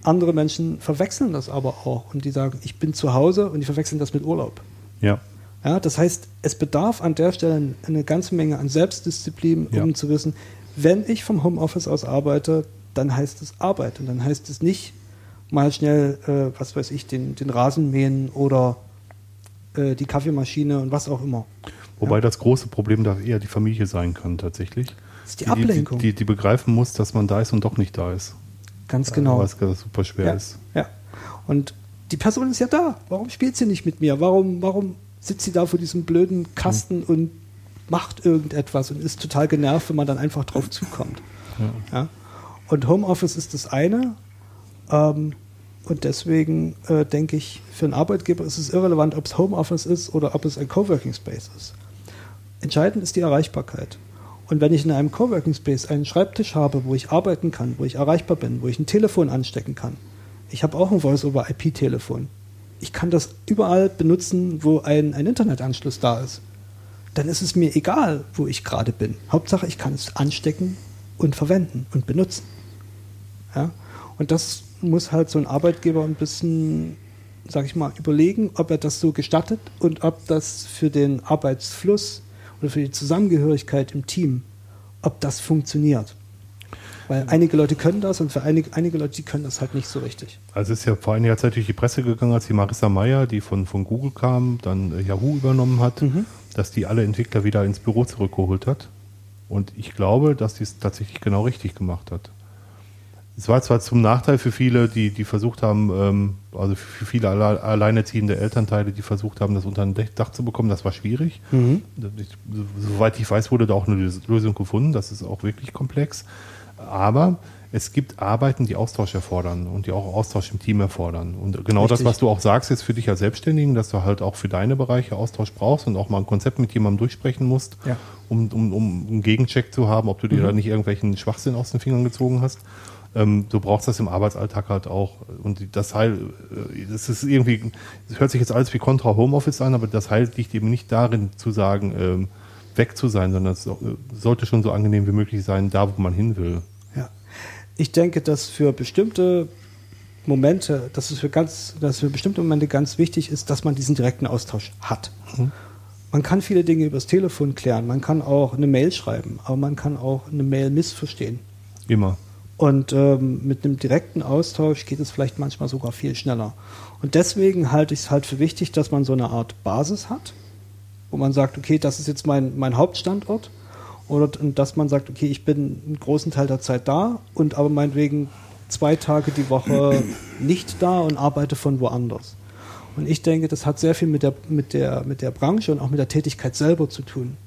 Andere Menschen verwechseln das aber auch und die sagen, ich bin zu Hause und die verwechseln das mit Urlaub. Ja. Ja, das heißt, es bedarf an der Stelle eine ganze Menge an Selbstdisziplin, um Ja. zu wissen, wenn ich vom Homeoffice aus arbeite, dann heißt es Arbeit und dann heißt es nicht mal schnell, äh, was weiß ich, den, den Rasen mähen oder äh, die Kaffeemaschine und was auch immer. Wobei das große Problem da eher die Familie sein kann tatsächlich. Das ist die Ablenkung. Die, die, die begreifen muss, dass man da ist und doch nicht da ist. Ganz genau. Was super schwer ja, ist. ja. Und die Person ist ja da. Warum spielt sie nicht mit mir? Warum, warum sitzt sie da vor diesem blöden Kasten und macht irgendetwas und ist total genervt, wenn man dann einfach drauf zukommt. Ja. Und Homeoffice ist das eine. Ähm, und deswegen äh, denke ich, für einen Arbeitgeber ist es irrelevant, ob es Homeoffice ist oder ob es ein Coworking Space ist. Entscheidend ist die Erreichbarkeit. Und wenn ich in einem Coworking Space einen Schreibtisch habe, wo ich arbeiten kann, wo ich erreichbar bin, wo ich ein Telefon anstecken kann, ich habe auch ein Voice-over-IP-Telefon. Ich kann das überall benutzen, wo ein, ein Internetanschluss da ist. Dann ist es mir egal, wo ich gerade bin. Hauptsache, ich kann es anstecken und verwenden und benutzen. Ja? Und das muss halt so ein Arbeitgeber ein bisschen, sag ich mal, überlegen, ob er das so gestattet und ob das für den Arbeitsfluss oder für die Zusammengehörigkeit im Team, ob das funktioniert. Weil einige Leute können das und für einige, einige Leute, die können das halt nicht so richtig. Also es ist ja vor einiger Zeit durch die Presse gegangen, als die Marissa Meyer, die von, von Google kam, dann äh, Yahoo übernommen hat, Mhm. dass die alle Entwickler wieder ins Büro zurückgeholt hat. Und ich glaube, dass die es tatsächlich genau richtig gemacht hat. Es war zwar zum Nachteil für viele, die, die versucht haben, ähm, also für viele alle, alleinerziehende Elternteile, die versucht haben, das unter ein Dach zu bekommen, das war schwierig. So- soweit ich weiß, wurde da auch eine Lös- Lösung gefunden. Das ist auch wirklich komplex. Aber es gibt Arbeiten, die Austausch erfordern und die auch Austausch im Team erfordern. Und genau das, Richtig. was du auch sagst, ist für dich als Selbstständigen, dass du halt auch für deine Bereiche Austausch brauchst und auch mal ein Konzept mit jemandem durchsprechen musst, Ja. um, um, um einen Gegencheck zu haben, ob du dir da nicht irgendwelchen Schwachsinn aus den Fingern gezogen hast. Ähm, du brauchst das im Arbeitsalltag halt auch. Und das Heil, äh, das ist irgendwie, das hört sich jetzt alles wie Contra Homeoffice an, aber das Heil liegt eben nicht darin zu sagen, ähm, weg zu sein, sondern es so- sollte schon so angenehm wie möglich sein, da wo man hin will. Ich denke, dass für bestimmte Momente, dass es für ganz, dass für bestimmte Momente ganz wichtig ist, dass man diesen direkten Austausch hat. Man kann viele Dinge übers Telefon klären, man kann auch eine Mail schreiben, aber man kann auch eine Mail missverstehen. Immer. Und ähm, mit einem direkten Austausch geht es vielleicht manchmal sogar viel schneller. Und deswegen halte ich es halt für wichtig, dass man so eine Art Basis hat, wo man sagt, okay, das ist jetzt mein, mein Hauptstandort. Oder dass man sagt, okay, ich bin einen großen Teil der Zeit da und aber meinetwegen zwei Tage die Woche nicht da und arbeite von woanders. Und ich denke, das hat sehr viel mit der, mit der, mit der Branche und auch mit der Tätigkeit selber zu tun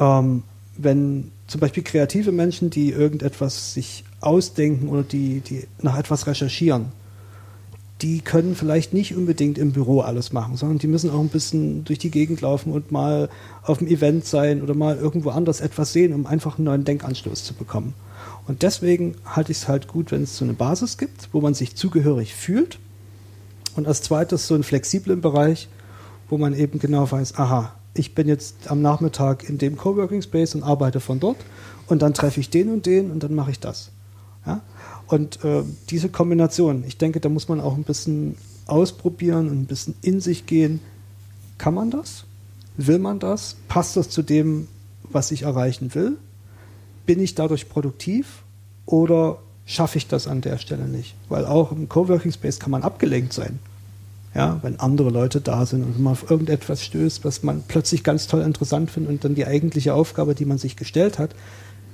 ähm, wenn zum Beispiel kreative Menschen, die irgendetwas sich ausdenken oder die, die nach etwas recherchieren, die können vielleicht nicht unbedingt im Büro alles machen, sondern die müssen auch ein bisschen durch die Gegend laufen und mal auf dem Event sein oder mal irgendwo anders etwas sehen, um einfach einen neuen Denkanstoß zu bekommen. Und deswegen halte ich es halt gut, wenn es so eine Basis gibt, wo man sich zugehörig fühlt. Und als zweites so einen flexiblen Bereich, wo man eben genau weiß, aha, ich bin jetzt am Nachmittag in dem Coworking Space und arbeite von dort und dann treffe ich den und den und dann mache ich das. Ja? Und äh, diese Kombination, ich denke, da muss man auch ein bisschen ausprobieren und ein bisschen in sich gehen. Kann man das? Will man das? Passt das zu dem, was ich erreichen will? Bin ich dadurch produktiv oder schaffe ich das an der Stelle nicht? Weil auch im Coworking Space kann man abgelenkt sein. Ja, wenn andere Leute da sind und man auf irgendetwas stößt, was man plötzlich ganz toll interessant findet und dann die eigentliche Aufgabe, die man sich gestellt hat,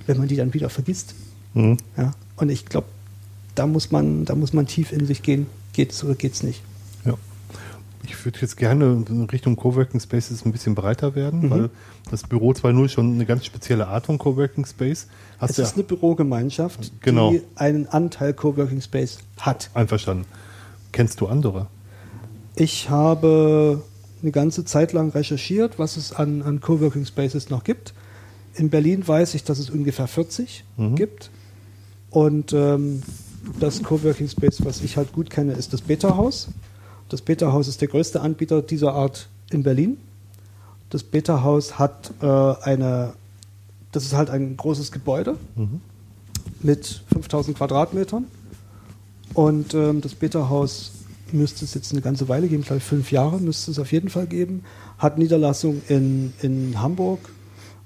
wenn man die dann wieder vergisst. Mhm. Ja, und ich glaube, da muss man, da muss man tief in sich gehen. Geht's oder geht's nicht? Ja. Ich würde jetzt gerne in Richtung Coworking Spaces ein bisschen breiter werden, Mhm. weil das Büro 2.0 schon eine ganz spezielle Art von Coworking Space. Hast es du ist eine Bürogemeinschaft, Genau. die einen Anteil Coworking Space hat. einverstanden. Kennst du andere? Ich habe eine ganze Zeit lang recherchiert, was es an, an Coworking Spaces noch gibt. In Berlin weiß ich, dass es ungefähr 40 gibt. Und ähm, das Coworking Space, was ich halt gut kenne, ist das Beta-Haus. Das Beta-Haus ist der größte Anbieter dieser Art in Berlin. Das Beta-Haus hat äh, eine, das ist halt ein großes Gebäude mit 5000 Quadratmetern. Und ähm, das Beta-Haus müsste es jetzt eine ganze Weile geben, ich fünf Jahre müsste es auf jeden Fall geben. Hat Niederlassung in, in Hamburg,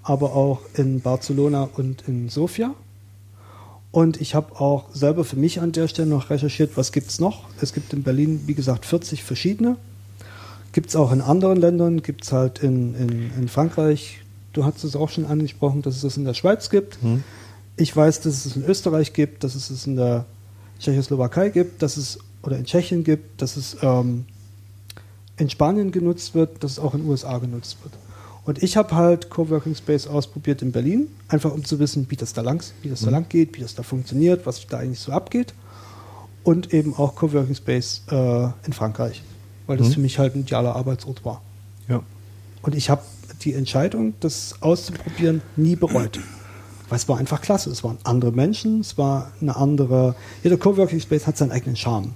aber auch in Barcelona und in Sofia. Und ich habe auch selber für mich an der Stelle noch recherchiert, was gibt es noch. Es gibt in Berlin, wie gesagt, 40 verschiedene. Gibt es auch in anderen Ländern, gibt es halt in, in, in Frankreich. Du hast es auch schon angesprochen, dass es das in der Schweiz gibt. Ich weiß, dass es es in Österreich gibt, dass es es in der Tschechoslowakei gibt, dass es oder in Tschechien gibt, dass es ähm, in Spanien genutzt wird, dass es auch in den USA genutzt wird. Und ich habe halt Coworking Space ausprobiert in Berlin, einfach um zu wissen, wie das da lang, wie das da lang geht, wie das da funktioniert, was da eigentlich so abgeht. Und eben auch Coworking Space äh, in Frankreich, weil das Mhm. für mich halt ein idealer Arbeitsort war. Ja. Und ich habe die Entscheidung, das auszuprobieren, nie bereut. Weil es war einfach klasse. Es waren andere Menschen, es war eine andere. Jeder Coworking Space hat seinen eigenen Charme.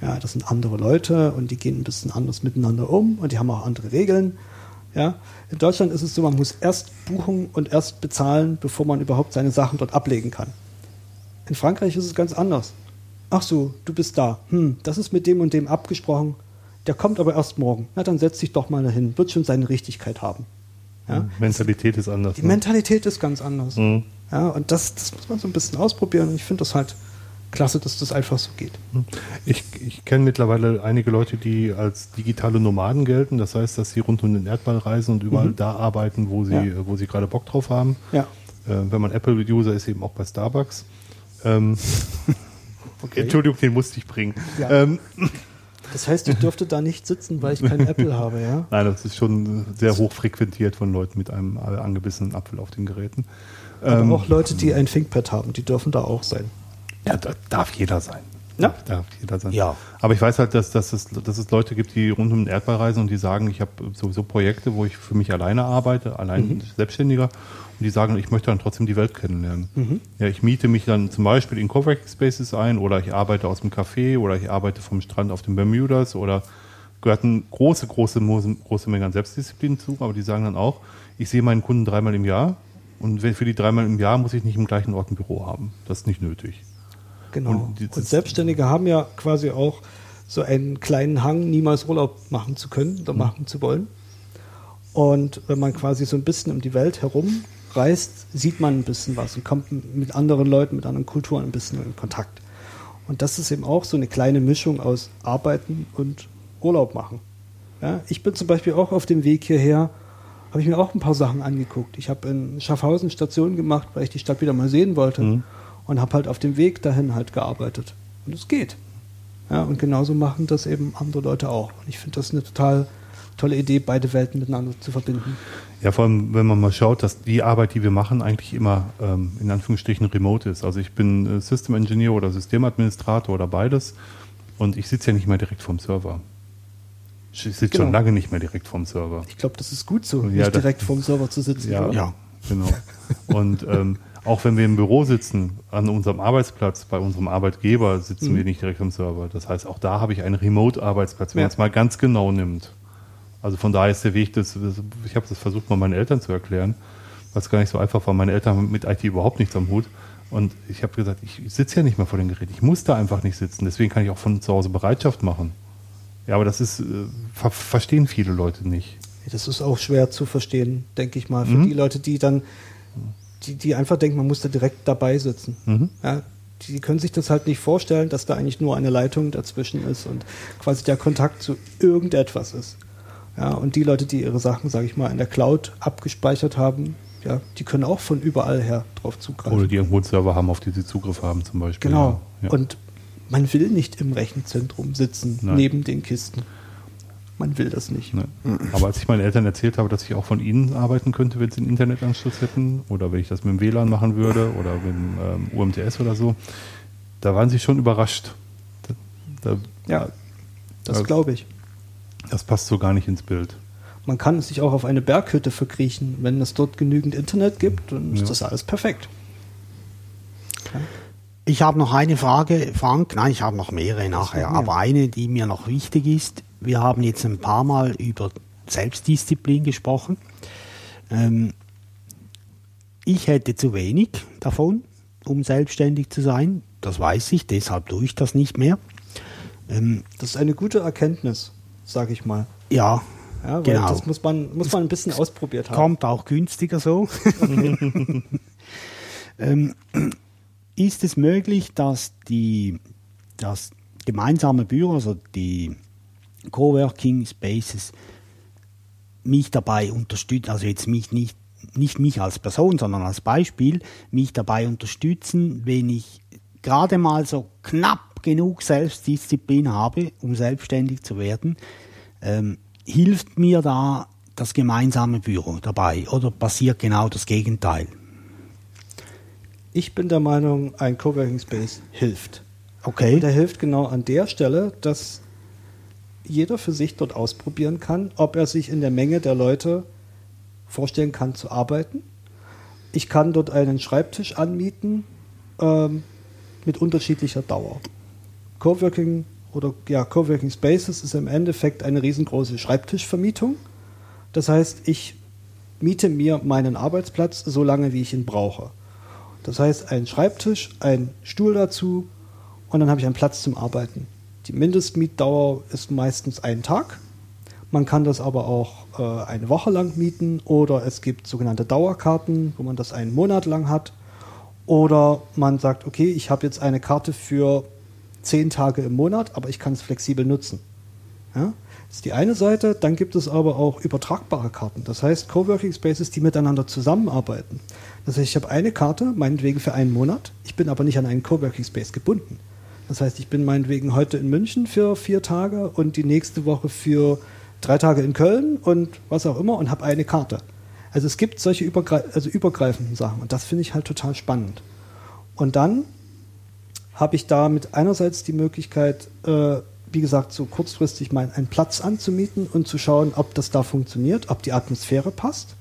Ja, das sind andere Leute und die gehen ein bisschen anders miteinander um und die haben auch andere Regeln. Ja, in Deutschland ist es so, man muss erst buchen und erst bezahlen, bevor man überhaupt seine Sachen dort ablegen kann. In Frankreich ist es ganz anders. Ach so, du bist da. Hm, das ist mit dem und dem abgesprochen. Der kommt aber erst morgen. Na, dann setz dich doch mal dahin. Wird schon seine Richtigkeit haben. Ja? Mentalität ist anders. Die ne? Mentalität ist ganz anders. Mhm. Ja, und das, das muss man so ein bisschen ausprobieren. Und ich finde das halt klasse, dass das einfach so geht. Ich, ich kenne mittlerweile einige Leute, die als digitale Nomaden gelten. Das heißt, dass sie rund um den Erdball reisen und überall da arbeiten, wo sie, Ja. wo sie gerade Bock drauf haben. Ja. Äh, wenn man Apple-User ist, eben auch bei Starbucks. Ähm, Entschuldigung, den musste ich bringen. Ja. Ähm, Das heißt, ich dürfte da nicht sitzen, weil ich kein Apple habe, ja? nein, das ist schon sehr hoch frequentiert von Leuten mit einem angebissenen Apfel auf den Geräten. Aber Ähm, auch Leute, die ein ThinkPad haben, die dürfen da auch sein. Ja, da darf jeder sein. Ja. Darf jeder sein. Ja. Aber ich weiß halt, dass, dass, es, dass es Leute gibt, die rund um den Erdball reisen und die sagen, ich habe sowieso Projekte, wo ich für mich alleine arbeite, allein Selbstständiger. Und die sagen, ich möchte dann trotzdem die Welt kennenlernen. Ja, ich miete mich dann zum Beispiel in Coworking Spaces ein oder ich arbeite aus dem Café oder ich arbeite vom Strand auf den Bermudas oder gehört eine große, große, große, Menge an Selbstdisziplin zu. Aber die sagen dann auch, ich sehe meinen Kunden dreimal im Jahr und für die dreimal im Jahr muss ich nicht im gleichen Ort ein Büro haben. Das ist nicht nötig. Genau. Und Und, Selbstständige haben ja quasi auch so einen kleinen Hang, niemals Urlaub machen zu können oder machen zu wollen. Und wenn man quasi so ein bisschen um die Welt herum reist, sieht man ein bisschen was und kommt mit anderen Leuten, mit anderen Kulturen ein bisschen in Kontakt. Und das ist eben auch so eine kleine Mischung aus Arbeiten und Urlaub machen. Ja, ich bin zum Beispiel auch auf dem Weg hierher, habe ich mir auch ein paar Sachen angeguckt. Ich habe in Schaffhausen Station gemacht, weil ich die Stadt wieder mal sehen wollte und habe halt auf dem Weg dahin halt gearbeitet. Und es geht. Ja, und genauso machen das eben andere Leute auch. Und ich finde das eine total tolle Idee, beide Welten miteinander zu verbinden. Ja, vor allem, wenn man mal schaut, dass die Arbeit, die wir machen, eigentlich immer ähm, in Anführungsstrichen remote ist. Also ich bin äh, System Engineer oder Systemadministrator oder beides und ich sitze ja nicht mehr direkt vorm Server. Ich sitze schon Genau. lange nicht mehr direkt vorm Server. Ich glaube, das ist gut so, Ja, nicht direkt vorm Server zu sitzen. Ja? Ja. genau. Und ähm, auch wenn wir im Büro sitzen, an unserem Arbeitsplatz, bei unserem Arbeitgeber, sitzen wir nicht direkt am Server. Das heißt, auch da habe ich einen Remote-Arbeitsplatz, wenn Ja. man es mal ganz genau nimmt. Also von daher ist der Weg, das, das- ich habe das versucht, mal meinen Eltern zu erklären, was gar nicht so einfach war. Meine Eltern haben mit IT überhaupt nichts am Hut. Und ich habe gesagt, ich sitze ja nicht mehr vor dem Gerät. Ich muss da einfach nicht sitzen. Deswegen kann ich auch von zu Hause Bereitschaft machen. Ja, aber das ist, äh, ver verstehen viele Leute nicht. Das ist auch schwer zu verstehen, denke ich mal, für Mhm. die Leute, die dann, die, die einfach denken, man muss da direkt dabei sitzen. Mhm. Ja, die können sich das halt nicht vorstellen, dass da eigentlich nur eine Leitung dazwischen ist und quasi der Kontakt zu irgendetwas ist. Ja, und die Leute, die ihre Sachen, sage ich mal, in der Cloud abgespeichert haben, ja, die können auch von überall her drauf zugreifen. Oder die irgendwo einen Server haben, auf die sie Zugriff haben zum Beispiel. Genau. Ja. Und man will nicht im Rechenzentrum sitzen, Nein. neben den Kisten. Man will das nicht. Ne. Aber als ich meinen Eltern erzählt habe, dass ich auch von ihnen arbeiten könnte, wenn sie einen Internetanschluss hätten, oder wenn ich das mit dem WLAN machen würde, oder mit dem ähm, UMTS oder so, da waren sie schon überrascht. Da, da, Ja, das Also- glaube ich. das passt so gar nicht ins Bild. Man kann sich auch auf eine Berghütte verkriechen. Wenn es dort genügend Internet gibt, dann ist Ja. das alles perfekt. Ich habe noch eine Frage, Frank. Nein, ich habe noch mehrere nachher. Aber eine, die mir noch wichtig ist. Wir haben jetzt ein paar Mal über Selbstdisziplin gesprochen. Ähm, ich hätte zu wenig davon, um selbstständig zu sein. Das weiß ich, deshalb tue ich das nicht mehr. Ähm, Das ist eine gute Erkenntnis, sage ich mal. ja, Ja, genau. das muss man, muss man ein bisschen ausprobiert haben. Kommt auch günstiger so. ähm, ist es möglich, dass die das gemeinsame Büro, also die Coworking Spaces, mich dabei unterstützen, also jetzt mich nicht, nicht mich als Person, sondern als Beispiel, mich dabei unterstützen, wenn ich gerade mal so knapp genug Selbstdisziplin habe, um selbstständig zu werden, ähm, hilft mir da das gemeinsame Büro dabei oder passiert genau das Gegenteil? Ich bin der Meinung, ein Coworking Space hilft. Okay. Und er hilft genau an der Stelle, dass jeder für sich dort ausprobieren kann, ob er sich in der Menge der Leute vorstellen kann zu arbeiten. Ich kann dort einen Schreibtisch anmieten ähm, mit unterschiedlicher Dauer. Coworking oder ja, Coworking Spaces ist im Endeffekt eine riesengroße Schreibtischvermietung. Das heißt, ich miete mir meinen Arbeitsplatz so lange, wie ich ihn brauche. Das heißt, ein Schreibtisch, ein Stuhl dazu und dann habe ich einen Platz zum Arbeiten. Die Mindestmietdauer ist meistens ein Tag. Man kann das aber auch äh, eine Woche lang mieten oder es gibt sogenannte Dauerkarten, wo man das einen Monat lang hat. Oder man sagt, okay, ich habe jetzt eine Karte für zehn Tage im Monat, aber ich kann es flexibel nutzen. Ja? Das ist die eine Seite. Dann gibt es aber auch übertragbare Karten. Das heißt, Coworking Spaces, die miteinander zusammenarbeiten. Das heißt, ich habe eine Karte, meinetwegen für einen Monat. Ich bin aber nicht an einen Coworking Space gebunden. Das heißt, ich bin meinetwegen heute in München für vier Tage und die nächste Woche für drei Tage in Köln und was auch immer und habe eine Karte. Also es gibt solche übergreif also übergreifenden Sachen und das finde ich halt total spannend. Und dann habe ich damit einerseits die Möglichkeit, äh, wie gesagt, so kurzfristig mal einen Platz anzumieten und zu schauen, ob das da funktioniert, ob die Atmosphäre passt,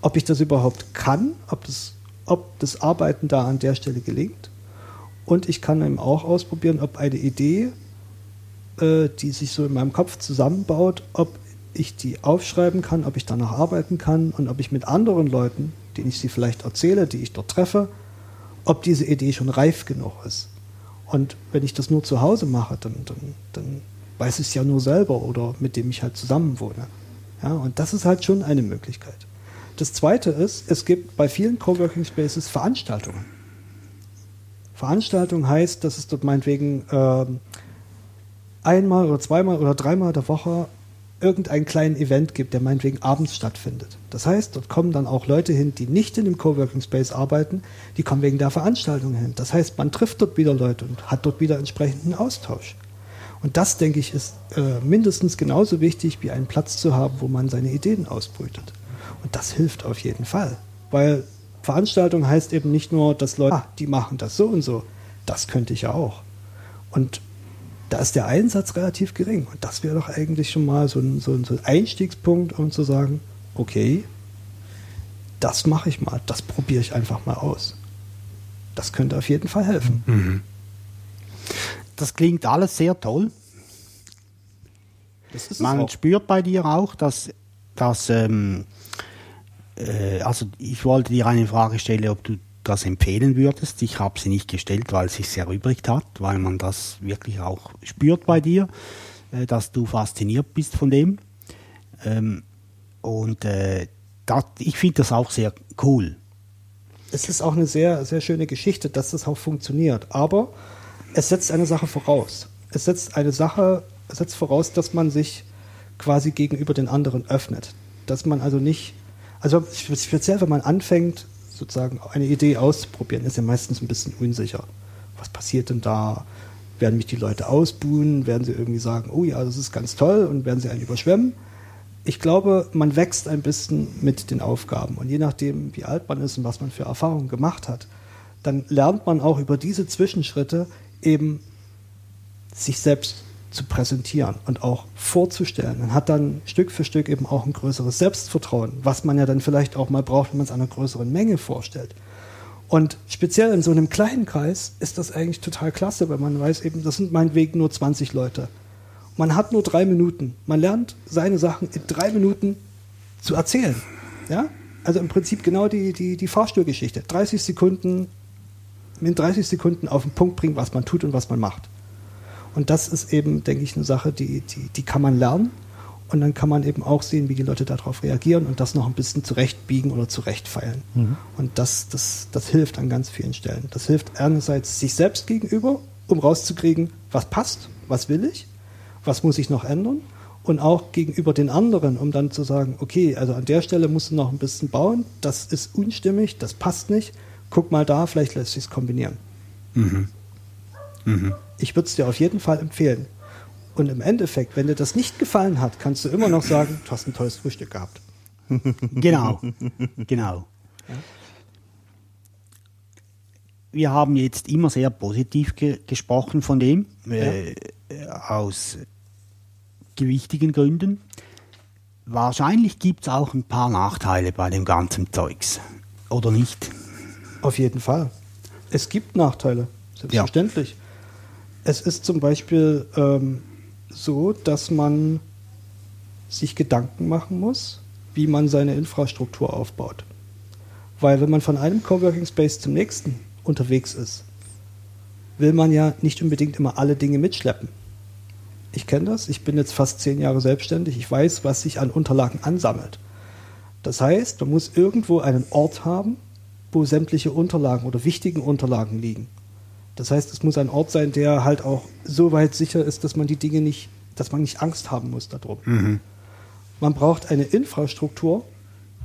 ob ich das überhaupt kann, ob das, ob das Arbeiten da an der Stelle gelingt. Und ich kann eben auch ausprobieren, ob eine Idee, äh, die sich so in meinem Kopf zusammenbaut, ob ich die aufschreiben kann, ob ich danach arbeiten kann und ob ich mit anderen Leuten, denen ich sie vielleicht erzähle, die ich dort treffe, ob diese Idee schon reif genug ist. Und wenn ich das nur zu Hause mache, dann, dann, dann weiß ich es ja nur selber oder mit dem ich halt zusammen wohne. Ja, und das ist halt schon eine Möglichkeit. Das zweite ist, es gibt bei vielen Coworking Spaces Veranstaltungen. Veranstaltung heißt, dass es dort meinetwegen äh, einmal oder zweimal oder dreimal der Woche irgendein kleinen Event gibt, der meinetwegen abends stattfindet. Das heißt, dort kommen dann auch Leute hin, die nicht in dem Coworking Space arbeiten, die kommen wegen der Veranstaltung hin. Das heißt, man trifft dort wieder Leute und hat dort wieder entsprechenden Austausch. Und das, denke ich, ist äh, mindestens genauso wichtig, wie einen Platz zu haben, wo man seine Ideen ausbrütet. Und das hilft auf jeden Fall. Weil Veranstaltung heißt eben nicht nur, dass Leute, ah, die machen das so und so. Das könnte ich ja auch. Und da ist der Einsatz relativ gering. Und das wäre doch eigentlich schon mal so ein, so ein, so ein Einstiegspunkt, um zu sagen, okay, das mache ich mal, das probiere ich einfach mal aus. Das könnte auf jeden Fall helfen. Mhm. Das klingt alles sehr toll. Man spürt bei dir auch, dass, dass ähm, äh, also ich wollte dir eine Frage stellen, ob du das empfehlen würdest. Ich habe sie nicht gestellt, weil es sich erübrigt hat, weil man das wirklich auch spürt bei dir, äh, dass du fasziniert bist von dem. Ähm, und äh, das, ich finde das auch sehr cool. Es ist auch eine sehr, sehr schöne Geschichte, dass das auch funktioniert. Aber es setzt eine Sache voraus. Es setzt eine Sache, setzt voraus, dass man sich quasi gegenüber den anderen öffnet. Dass man also nicht, also speziell wenn man anfängt, sozusagen eine Idee auszuprobieren, ist ja meistens ein bisschen unsicher. Was passiert denn da? Werden mich die Leute ausbuhen? Werden sie irgendwie sagen, oh ja, das ist ganz toll und werden sie einen überschwemmen? Ich glaube, man wächst ein bisschen mit den Aufgaben und je nachdem, wie alt man ist und was man für Erfahrungen gemacht hat, dann lernt man auch über diese Zwischenschritte eben sich selbst zu präsentieren und auch vorzustellen. Man hat dann Stück für Stück eben auch ein größeres Selbstvertrauen, was man ja dann vielleicht auch mal braucht, wenn man es einer größeren Menge vorstellt. Und speziell in so einem kleinen Kreis ist das eigentlich total klasse, weil man weiß eben, das sind meinetwegen nur 20 Leute. Man hat nur drei Minuten. Man lernt seine Sachen in drei Minuten zu erzählen. Ja? Also im Prinzip genau die, die, die Fahrstuhlgeschichte. 30 Sekunden, in 30 Sekunden auf den Punkt bringen, was man tut und was man macht. Und das ist eben, denke ich, eine Sache, die, die, die kann man lernen. Und dann kann man eben auch sehen, wie die Leute darauf reagieren und das noch ein bisschen zurechtbiegen oder zurechtfeilen. Mhm. Und das, das, das hilft an ganz vielen Stellen. Das hilft einerseits sich selbst gegenüber, um rauszukriegen, was passt, was will ich, was muss ich noch ändern. Und auch gegenüber den anderen, um dann zu sagen, okay, also an der Stelle musst du noch ein bisschen bauen, das ist unstimmig, das passt nicht, guck mal da, vielleicht lässt sich es kombinieren. Mhm. Mhm. Ich würde es dir auf jeden Fall empfehlen. Und im Endeffekt, wenn dir das nicht gefallen hat, kannst du immer noch sagen, du hast ein tolles Frühstück gehabt. Genau, genau. Wir haben jetzt immer sehr positiv ge gesprochen von dem, äh, aus gewichtigen Gründen. Wahrscheinlich gibt es auch ein paar Nachteile bei dem ganzen Zeugs. Oder nicht? Auf jeden Fall. Es gibt Nachteile, selbstverständlich. Es ist zum Beispiel ähm, so, dass man sich Gedanken machen muss, wie man seine Infrastruktur aufbaut. Weil wenn man von einem Coworking Space zum nächsten unterwegs ist, will man ja nicht unbedingt immer alle Dinge mitschleppen. Ich kenne das, ich bin jetzt fast zehn Jahre selbstständig, ich weiß, was sich an Unterlagen ansammelt. Das heißt, man muss irgendwo einen Ort haben, wo sämtliche Unterlagen oder wichtigen Unterlagen liegen. Das heißt, es muss ein Ort sein, der halt auch so weit sicher ist, dass man die Dinge nicht, dass man nicht Angst haben muss darum. Man braucht eine Infrastruktur,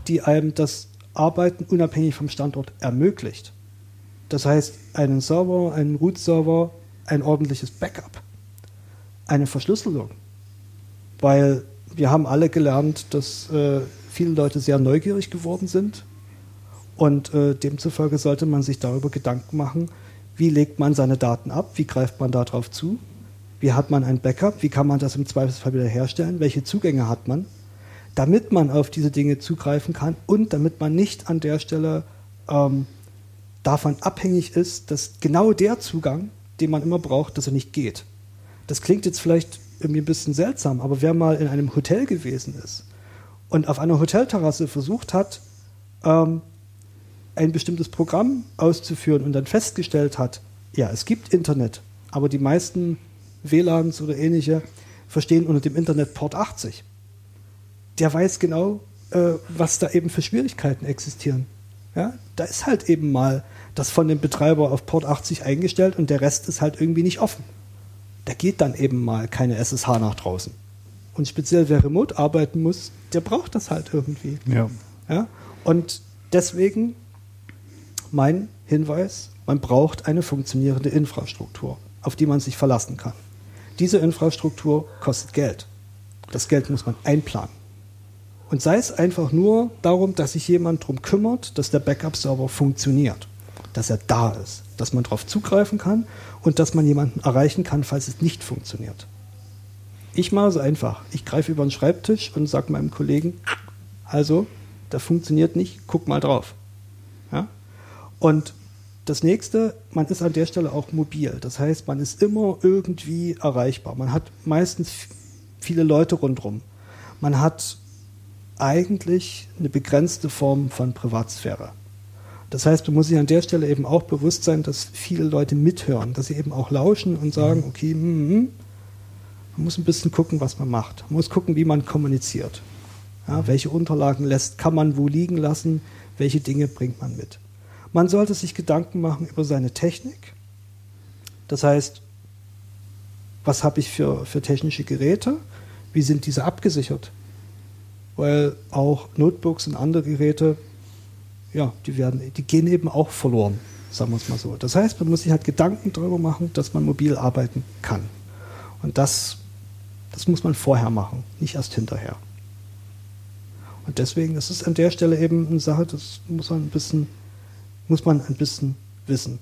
die einem das Arbeiten unabhängig vom Standort ermöglicht. Das heißt, einen Server, einen Root-Server, ein ordentliches Backup, eine Verschlüsselung. Weil wir haben alle gelernt, dass äh, viele Leute sehr neugierig geworden sind und äh, demzufolge sollte man sich darüber Gedanken machen, wie legt man seine Daten ab, wie greift man darauf zu, wie hat man ein Backup, wie kann man das im Zweifelsfall wieder herstellen, welche Zugänge hat man, damit man auf diese Dinge zugreifen kann und damit man nicht an der Stelle ähm, davon abhängig ist, dass genau der Zugang, den man immer braucht, dass er nicht geht. Das klingt jetzt vielleicht irgendwie ein bisschen seltsam, aber wer mal in einem Hotel gewesen ist und auf einer Hotelterrasse versucht hat, ähm, ein bestimmtes Programm auszuführen und dann festgestellt hat, ja, es gibt Internet, aber die meisten WLANs oder ähnliche verstehen unter dem Internet Port 80. Der weiß genau, äh, was da eben für Schwierigkeiten existieren. Ja, da ist halt eben mal das von dem Betreiber auf Port 80 eingestellt und der Rest ist halt irgendwie nicht offen. Da geht dann eben mal keine SSH nach draußen. Und speziell wer remote arbeiten muss, der braucht das halt irgendwie. Ja. Ja? Und deswegen mein Hinweis, man braucht eine funktionierende Infrastruktur, auf die man sich verlassen kann. Diese Infrastruktur kostet Geld. Das Geld muss man einplanen. Und sei es einfach nur darum, dass sich jemand darum kümmert, dass der Backup-Server funktioniert, dass er da ist, dass man darauf zugreifen kann und dass man jemanden erreichen kann, falls es nicht funktioniert. Ich mache es einfach. Ich greife über den Schreibtisch und sage meinem Kollegen, also, das funktioniert nicht, guck mal drauf. Und das nächste, man ist an der Stelle auch mobil. Das heißt, man ist immer irgendwie erreichbar. Man hat meistens viele Leute rundherum. Man hat eigentlich eine begrenzte Form von Privatsphäre. Das heißt, man muss sich an der Stelle eben auch bewusst sein, dass viele Leute mithören, dass sie eben auch lauschen und sagen, okay, mm, mm. man muss ein bisschen gucken, was man macht. Man muss gucken, wie man kommuniziert. Ja, welche Unterlagen lässt, kann man wo liegen lassen, welche Dinge bringt man mit. Man sollte sich Gedanken machen über seine Technik. Das heißt, was habe ich für, für technische Geräte? Wie sind diese abgesichert? Weil auch Notebooks und andere Geräte, ja, die werden, die gehen eben auch verloren, sagen wir es mal so. Das heißt, man muss sich halt Gedanken darüber machen, dass man mobil arbeiten kann. Und das, das muss man vorher machen, nicht erst hinterher. Und deswegen, das ist an der Stelle eben eine Sache, das muss man ein bisschen, muss man ein bisschen wissen.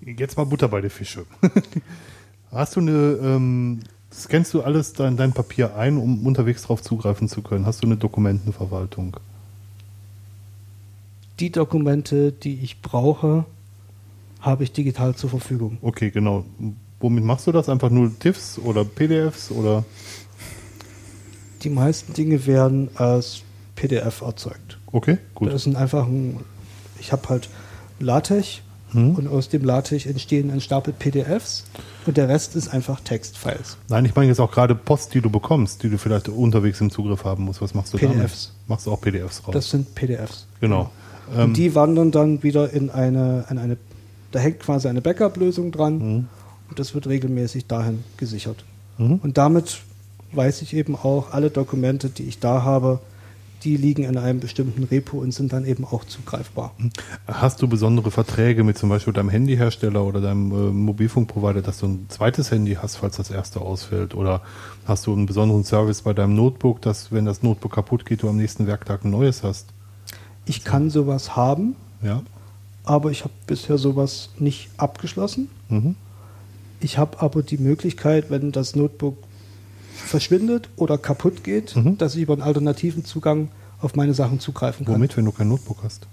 Jetzt mal Butter bei den Fische. Hast du eine, ähm, scannst du alles in dein Papier ein, um unterwegs darauf zugreifen zu können? Hast du eine Dokumentenverwaltung? Die Dokumente, die ich brauche, habe ich digital zur Verfügung. Okay, genau. Womit machst du das? Einfach nur TIFFs oder PDFs oder? Die meisten Dinge werden als PDF erzeugt. Okay, gut. Das sind einfach ein, ich habe halt LaTeX Hm? und aus dem LaTeX entstehen ein Stapel PDFs und der Rest ist einfach Textfiles. Nein, ich meine jetzt auch gerade Post, die du bekommst, die du vielleicht unterwegs im Zugriff haben musst. Was machst du PDFs. damit? Machst du auch PDFs raus? Das sind PDFs. genau. Ähm, Und die wandern dann wieder in eine, in eine da hängt quasi eine Backup-Lösung dran Mhm. und das wird regelmäßig dahin gesichert. Mhm. Und damit weiß ich eben auch, alle Dokumente, die ich da habe, die liegen in einem bestimmten Repo und sind dann eben auch zugreifbar. Hast du besondere Verträge mit zum Beispiel deinem Handyhersteller oder deinem äh, Mobilfunkprovider, dass du ein zweites Handy hast, falls das erste ausfällt? Oder hast du einen besonderen Service bei deinem Notebook, dass wenn das Notebook kaputt geht, du am nächsten Werktag ein neues hast? Ich kann sowas haben, Ja. aber ich habe bisher sowas nicht abgeschlossen. Mhm. Ich habe aber die Möglichkeit, wenn das Notebook verschwindet oder kaputt geht, Mhm. dass ich über einen alternativen Zugang auf meine Sachen zugreifen kann. Womit, wenn du kein Notebook hast?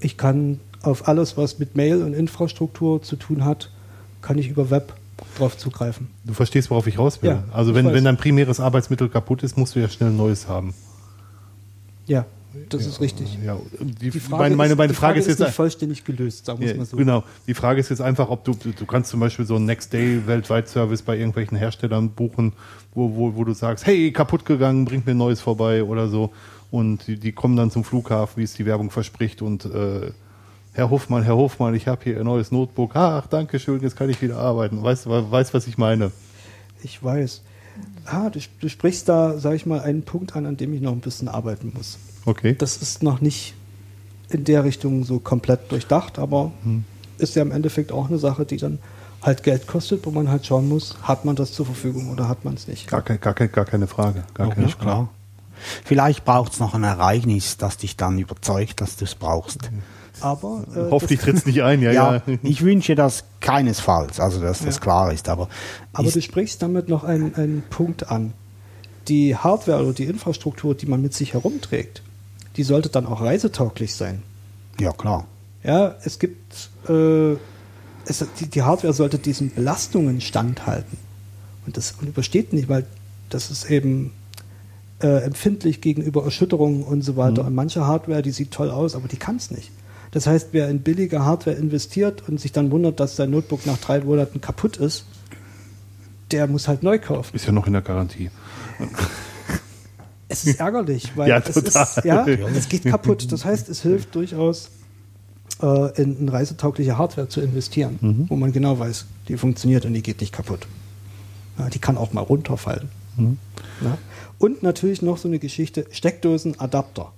Ich kann auf alles, was mit Mail und Infrastruktur zu tun hat, kann ich über Web drauf zugreifen. Du verstehst, worauf ich raus will. Ja, also wenn, wenn dein primäres Arbeitsmittel kaputt ist, musst du ja schnell ein neues haben. Ja, das ist richtig. Ja, die, Die Frage, meine, meine, ist, meine die Frage, ist nicht jetzt vollständig gelöst, sagen wir Ja, es mal so. Genau. Die Frage ist jetzt einfach, ob du, du kannst zum Beispiel so einen Next-Day-Weltweit-Service bei irgendwelchen Herstellern buchen, wo, wo, wo du sagst, hey, kaputt gegangen, bringt mir ein neues vorbei oder so. Und die, die kommen dann zum Flughafen, wie es die Werbung verspricht und äh, Herr Hofmann, Herr Hofmann, ich habe hier ein neues Notebook. Ach, danke schön, jetzt kann ich wieder arbeiten. Weißt du, weißt, was ich meine? Ich weiß. Ah, du, du sprichst da, sag ich mal, einen Punkt an, an dem ich noch ein bisschen arbeiten muss. Okay. Das ist noch nicht in der Richtung so komplett durchdacht, aber Hm. ist ja im Endeffekt auch eine Sache, die dann halt Geld kostet, wo man halt schauen muss, hat man das zur Verfügung oder hat man es nicht. Gar, gar, kein, gar keine Frage. Gar keine nicht Frage. klar. Vielleicht braucht es noch ein Ereignis, das dich dann überzeugt, dass du es brauchst. Aber äh, Hoffentlich das, tritt es nicht ein, ja, Ja, ja. ich wünsche das keinesfalls, also dass das Ja. klar ist, aber, aber ist, du sprichst damit noch einen, einen Punkt an. Die Hardware oder die Infrastruktur, die man mit sich herumträgt, die sollte dann auch reisetauglich sein. ja klar. Ja, es gibt, äh, es, die, die Hardware sollte diesen Belastungen standhalten. Und das und übersteht nicht, weil das ist eben äh, empfindlich gegenüber Erschütterungen und so weiter. Und manche Hardware, die sieht toll aus, aber die kann es nicht. Das heißt, wer in billige Hardware investiert und sich dann wundert, dass sein Notebook nach drei Monaten kaputt ist, der muss halt neu kaufen. Ist ja noch in der Garantie. Es ist ärgerlich, weil Ja, es, ist, ja, es geht kaputt. Das heißt, es hilft durchaus, äh, in, in reisetaugliche Hardware zu investieren, Mhm. wo man genau weiß, die funktioniert und die geht nicht kaputt. Ja, die kann auch mal runterfallen. Mhm. Und natürlich noch so eine Geschichte, Steckdosen, Adapter.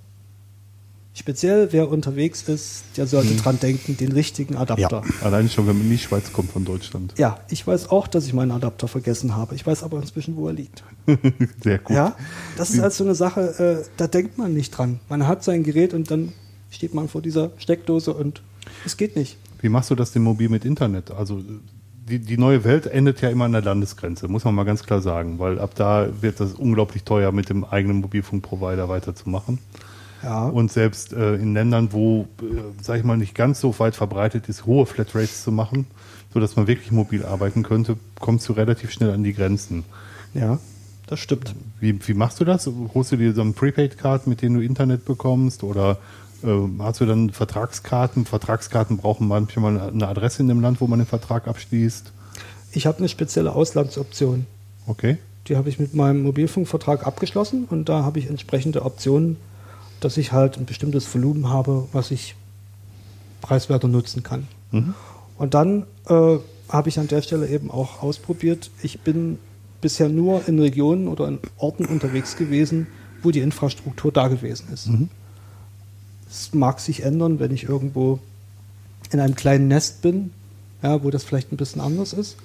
Speziell wer unterwegs ist, der sollte Mhm. dran denken, den richtigen Adapter. Alleine schon, wenn man in die Schweiz kommt von Deutschland. Ja, ich weiß auch, dass ich meinen Adapter vergessen habe. Ich weiß aber inzwischen, wo er liegt. Sehr gut. Ja, das ist also eine Sache, äh, da denkt man nicht dran. Man hat sein Gerät und dann steht man vor dieser Steckdose und es geht nicht. Wie machst du das denn mobil mit Internet? Also die, die neue Welt endet ja immer an der Landesgrenze, muss man mal ganz klar sagen, weil ab da wird das unglaublich teuer, mit dem eigenen Mobilfunkprovider weiterzumachen. Ja, Und selbst äh, in Ländern, wo, äh, sag ich mal, nicht ganz so weit verbreitet ist, hohe Flatrates zu machen, sodass man wirklich mobil arbeiten könnte, kommst du relativ schnell an die Grenzen. ja, das stimmt. Wie, wie machst du das? Holst du dir so einen Prepaid-Card, mit dem du Internet bekommst? Oder ähm, hast du dann Vertragskarten? Vertragskarten brauchen manchmal eine Adresse in dem Land, wo man den Vertrag abschließt. Ich habe eine spezielle Auslandsoption. Okay. Die habe ich mit meinem Mobilfunkvertrag abgeschlossen und da habe ich entsprechende Optionen, dass ich halt ein bestimmtes Volumen habe, was ich preiswerter nutzen kann. Und dann äh, habe ich an der Stelle eben auch ausprobiert. Ich bin bisher nur in Regionen oder in Orten unterwegs gewesen, wo die Infrastruktur da gewesen ist. Es mag sich ändern, wenn ich irgendwo in einem kleinen Nest bin, ja, wo das vielleicht ein bisschen anders ist.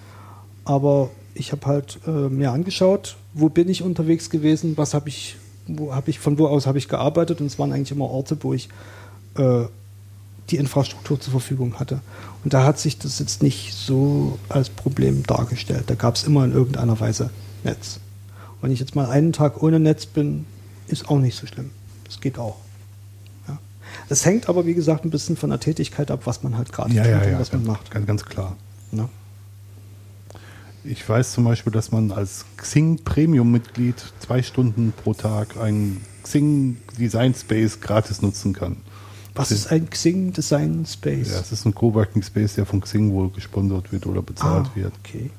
Aber ich habe halt äh, mir angeschaut, wo bin ich unterwegs gewesen, was habe ich, wo habe ich, von wo aus habe ich gearbeitet und es waren eigentlich immer Orte, wo ich äh, die Infrastruktur zur Verfügung hatte. Und da hat sich das jetzt nicht so als Problem dargestellt. Da gab es immer in irgendeiner Weise Netz. Wenn ich jetzt mal einen Tag ohne Netz bin, ist auch nicht so schlimm. Das geht auch. Ja. Das hängt aber, wie gesagt, ein bisschen von der Tätigkeit ab, was man halt gerade tut und was man macht. Ganz, ganz klar. Ich weiß zum Beispiel, dass man als Xing Premium-Mitglied zwei Stunden pro Tag einen Xing Design Space gratis nutzen kann. Was ist ein Xing Design Space? Ja, es ist ein Coworking Space, der von Xing wohl gesponsert wird oder bezahlt Ah, wird. okay.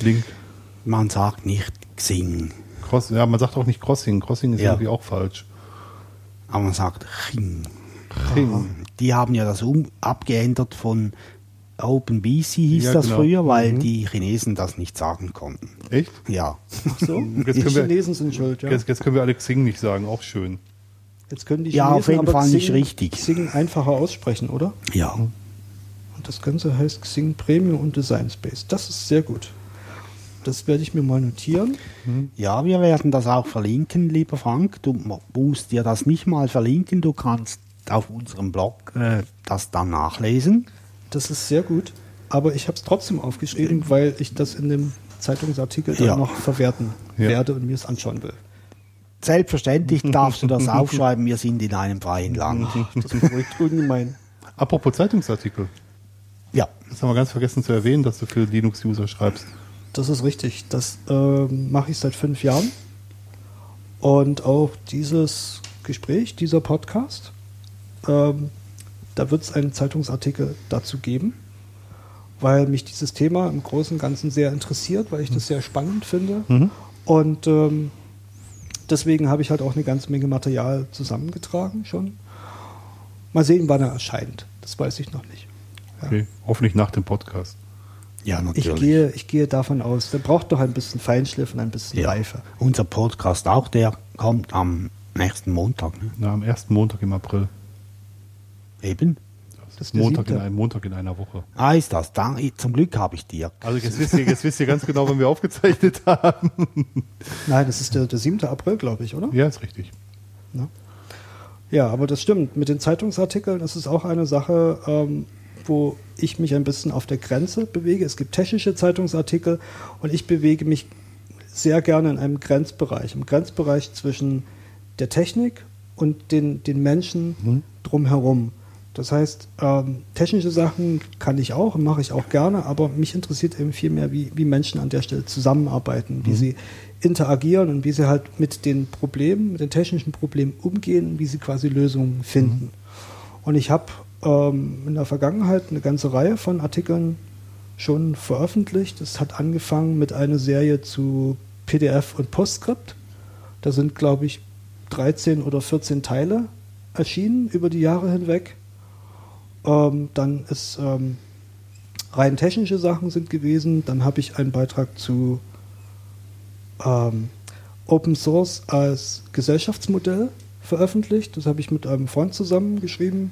Link. Man sagt nicht Xing, Cross, ja, man sagt auch nicht Crossing. Crossing ist Ja. irgendwie auch falsch. aber man sagt Ching. Xing. Die haben ja das um, abgeändert von OpenBC hieß Ja, das genau. früher, weil die Chinesen das nicht sagen konnten. Echt? Ja. So, Jetzt die können wir- Chinesen sind schuld, ja. Jetzt, jetzt können wir alle Xing nicht sagen, auch schön. Jetzt können die Ja, Chinesen auf jeden aber Fall nicht Xing, richtig. Xing einfacher aussprechen, oder? Ja. Und das Ganze heißt Xing Premium und Design Space. Das ist sehr gut. Das werde ich mir mal notieren. Ja, wir werden das auch verlinken, lieber Frank. Du musst dir das nicht mal verlinken, du kannst auf unserem Blog äh, das dann nachlesen. Das ist sehr gut. Aber ich habe es trotzdem aufgeschrieben, weil ich das in dem Zeitungsartikel dann Ja. noch verwerten Ja. werde und mir es anschauen will. Selbstverständlich darfst du das aufschreiben, wir sind in einem freien Land. Das beruhigt ungemein. Apropos Zeitungsartikel. Ja, Das haben wir ganz vergessen zu erwähnen, dass du für Linux-User schreibst. Das ist richtig. Das ähm, mache ich seit fünf Jahren. Und auch dieses Gespräch, dieser Podcast, ähm, da wird es einen Zeitungsartikel dazu geben, weil mich dieses Thema im Großen und Ganzen sehr interessiert, weil ich das sehr spannend finde. Und ähm, deswegen habe ich halt auch eine ganze Menge Material zusammengetragen schon. Mal sehen, wann er erscheint. Das weiß ich noch nicht. Okay. Hoffentlich nach dem Podcast. ja, Ich natürlich. gehe, ich gehe davon aus, der braucht doch ein bisschen Feinschliff und ein bisschen ja. Reife. Unser Podcast auch, der kommt am nächsten Montag. Ne? Na, am ersten Montag im April. Eben. Das ist Montag in, einem, Montag in einer Woche. Ah, ist das. Da, zum Glück habe ich dir. Also jetzt wisst ihr, jetzt wisst ihr ganz genau, wann wir aufgezeichnet haben. Nein, das ist der, der 7. April, glaube ich, oder? Ja, ist richtig. Ne? Ja, aber das stimmt. Mit den Zeitungsartikeln ist es auch eine Sache, ähm, wo ich mich ein bisschen auf der Grenze bewege. Es gibt technische Zeitungsartikel und ich bewege mich sehr gerne in einem Grenzbereich, im Grenzbereich zwischen der Technik und den, den Menschen drumherum. Das heißt, ähm, technische Sachen kann ich auch mache ich auch gerne, aber mich interessiert eben viel mehr, wie, wie Menschen an der Stelle zusammenarbeiten, wie sie interagieren und wie sie halt mit den Problemen, mit den technischen Problemen umgehen wie sie quasi Lösungen finden. Und ich habe ähm, in der Vergangenheit eine ganze Reihe von Artikeln schon veröffentlicht. Es hat angefangen mit einer Serie zu PDF und PostScript. Da sind, glaube ich, 13 oder 14 Teile erschienen über die Jahre hinweg. Ähm, dann ist ähm, rein technische Sachen sind gewesen. Dann habe ich einen Beitrag zu ähm, Open Source als Gesellschaftsmodell veröffentlicht. Das habe ich mit einem Freund zusammen geschrieben.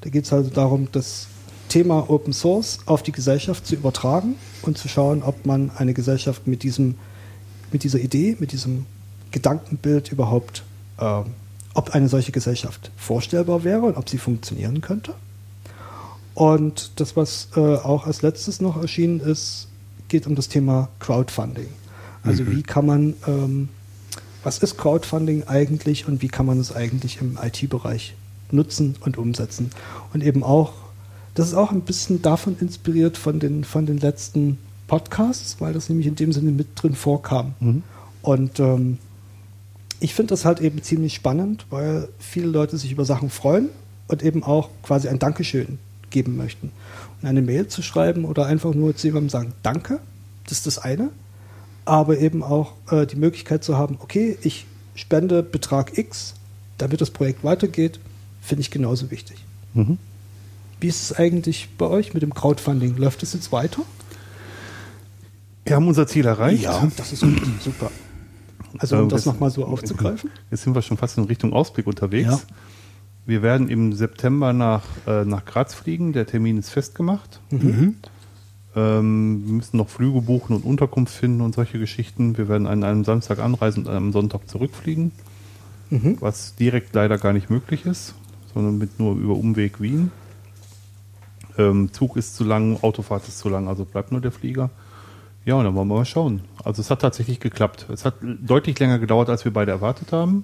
Da geht es also darum, das Thema Open Source auf die Gesellschaft zu übertragen und zu schauen, ob man eine Gesellschaft mit diesem, mit dieser Idee, mit diesem Gedankenbild überhaupt, ähm, ob eine solche Gesellschaft vorstellbar wäre und ob sie funktionieren könnte. Und das, was äh, auch als letztes noch erschienen ist, geht um das Thema Crowdfunding. Also wie kann man, ähm, was ist Crowdfunding eigentlich und wie kann man es eigentlich im IT-Bereich nutzen und umsetzen? Und eben auch, das ist auch ein bisschen davon inspiriert von den, von den letzten Podcasts, weil das nämlich in dem Sinne mit drin vorkam. Und ähm, ich finde das halt eben ziemlich spannend, weil viele Leute sich über Sachen freuen und eben auch quasi ein Dankeschön geben möchten. Und eine Mail zu schreiben oder einfach nur zu jemandem sagen, danke, das ist das eine. Aber eben auch äh, die Möglichkeit zu haben, okay, ich spende Betrag X, damit das Projekt weitergeht, finde ich genauso wichtig. Wie ist es eigentlich bei euch mit dem Crowdfunding? Läuft es jetzt weiter? Wir haben unser Ziel erreicht. Ja. Das ist gut, super. Also um das nochmal so aufzugreifen. Jetzt sind wir schon fast in Richtung Ausblick unterwegs. Ja. Wir werden im September nach, äh, nach Graz fliegen. Der Termin ist festgemacht. Mhm. Ähm, wir müssen noch Flüge buchen und Unterkunft finden und solche Geschichten. Wir werden an einem Samstag anreisen und am Sonntag zurückfliegen, Mhm. was direkt leider gar nicht möglich ist, sondern mit nur über Umweg Wien. Ähm, Zug ist zu lang, Autofahrt ist zu lang, also bleibt nur der Flieger. Ja, und dann wollen wir mal schauen. Also es hat tatsächlich geklappt. Es hat deutlich länger gedauert, als wir beide erwartet haben,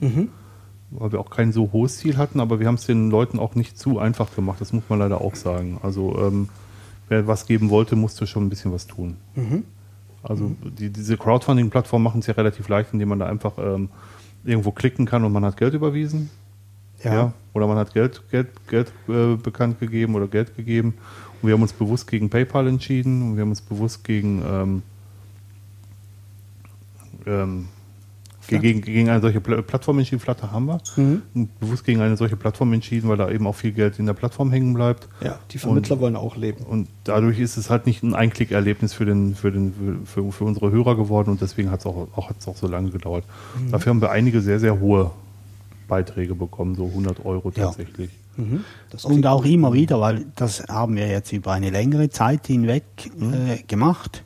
weil wir auch kein so hohes Ziel hatten, aber wir haben es den Leuten auch nicht zu einfach gemacht, das muss man leider auch sagen. Also ähm, wer was geben wollte, musste schon ein bisschen was tun. Also die, diese Crowdfunding-Plattform machen es ja relativ leicht, indem man da einfach ähm, irgendwo klicken kann und man hat Geld überwiesen. Ja. Oder man hat Geld, Geld, Geld äh, bekannt gegeben oder Geld gegeben. Und wir haben uns bewusst gegen PayPal entschieden und wir haben uns bewusst gegen ähm, ähm, Gegen, gegen eine solche Pla Plattform entschieden, Flutter haben wir. Und Bewusst gegen eine solche Plattform entschieden, weil da eben auch viel Geld in der Plattform hängen bleibt. Ja, die Vermittler wollen auch leben. Und dadurch ist es halt nicht ein Einklickerlebnis für, den, für, den, für, für unsere Hörer geworden und deswegen hat es auch, auch, hat's auch so lange gedauert. Dafür haben wir einige sehr, sehr hohe Beiträge bekommen, so 100 Euro Ja. tatsächlich. Das Und auch immer wieder, weil das haben wir jetzt über eine längere Zeit hinweg äh, gemacht.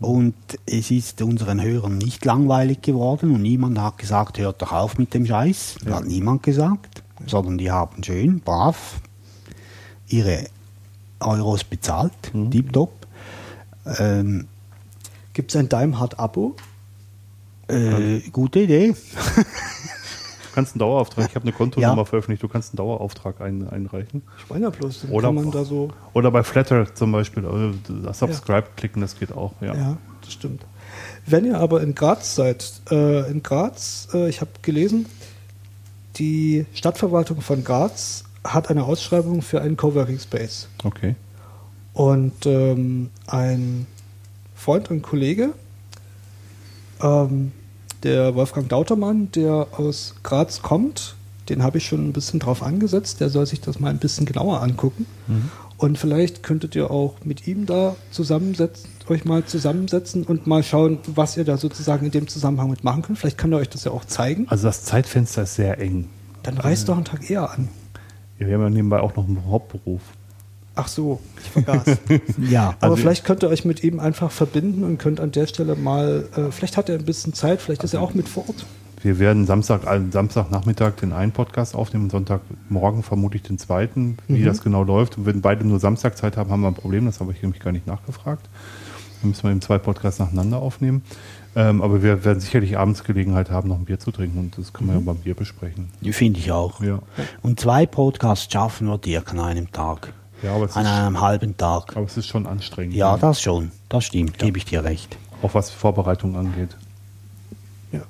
Und es ist unseren Hörern nicht langweilig geworden und niemand hat gesagt, hört doch auf mit dem Scheiß. Hat niemand gesagt, sondern die haben schön, brav ihre Euros bezahlt, tipptopp. Ähm, Gibt es ein Daimhardt-Abo? äh, gute Idee. Du kannst einen Dauerauftrag, ich habe eine Kontonummer Ja. veröffentlicht, du kannst einen Dauerauftrag ein, einreichen. Ich meine ja bloß, dann Oder, kann man da so. oder bei Flatter zum Beispiel, also das Subscribe klicken, das geht auch. Ja. Ja, das stimmt. Wenn ihr aber in Graz seid, äh, in Graz, äh, ich habe gelesen, die Stadtverwaltung von Graz hat eine Ausschreibung für einen Coworking Space. Okay. Und ähm, ein Freund und Kollege, ähm, der Wolfgang Dautermann, der aus Graz kommt, den habe ich schon ein bisschen drauf angesetzt. Der soll sich das mal ein bisschen genauer angucken. Und vielleicht könntet ihr auch mit ihm da zusammensetzen, euch mal zusammensetzen und mal schauen, was ihr da sozusagen in dem Zusammenhang mit machen könnt. Vielleicht kann er euch das ja auch zeigen. Also das Zeitfenster ist sehr eng. Dann reist doch einen Tag eher an. Wir haben ja nebenbei auch noch einen Hauptberuf. Ach so, ich vergaß. Ja, Aber Also- vielleicht könnt ihr euch mit ihm einfach verbinden und könnt an der Stelle mal, äh, vielleicht hat er ein bisschen Zeit, vielleicht ist er auch mit vor Ort. Wir werden Samstag, äh, Samstagnachmittag den einen Podcast aufnehmen und Sonntagmorgen vermutlich den zweiten. Wie Mhm. das genau läuft. Und wenn beide nur Samstag Zeit haben, haben wir ein Problem. Das habe ich nämlich gar nicht nachgefragt. Dann müssen wir eben zwei Podcasts nacheinander aufnehmen. Ähm, aber wir werden sicherlich abends Gelegenheit haben, noch ein Bier zu trinken. Und das können wir Mhm. ja beim Bier besprechen. die finde ich auch. Ja. Und zwei Podcasts schaffen wir Dirk an einem Tag. Ja, An ist, einem halben Tag. aber es ist schon anstrengend. Ja, das schon. Das stimmt, gebe ich dir recht. Auch was Vorbereitung angeht. Ja.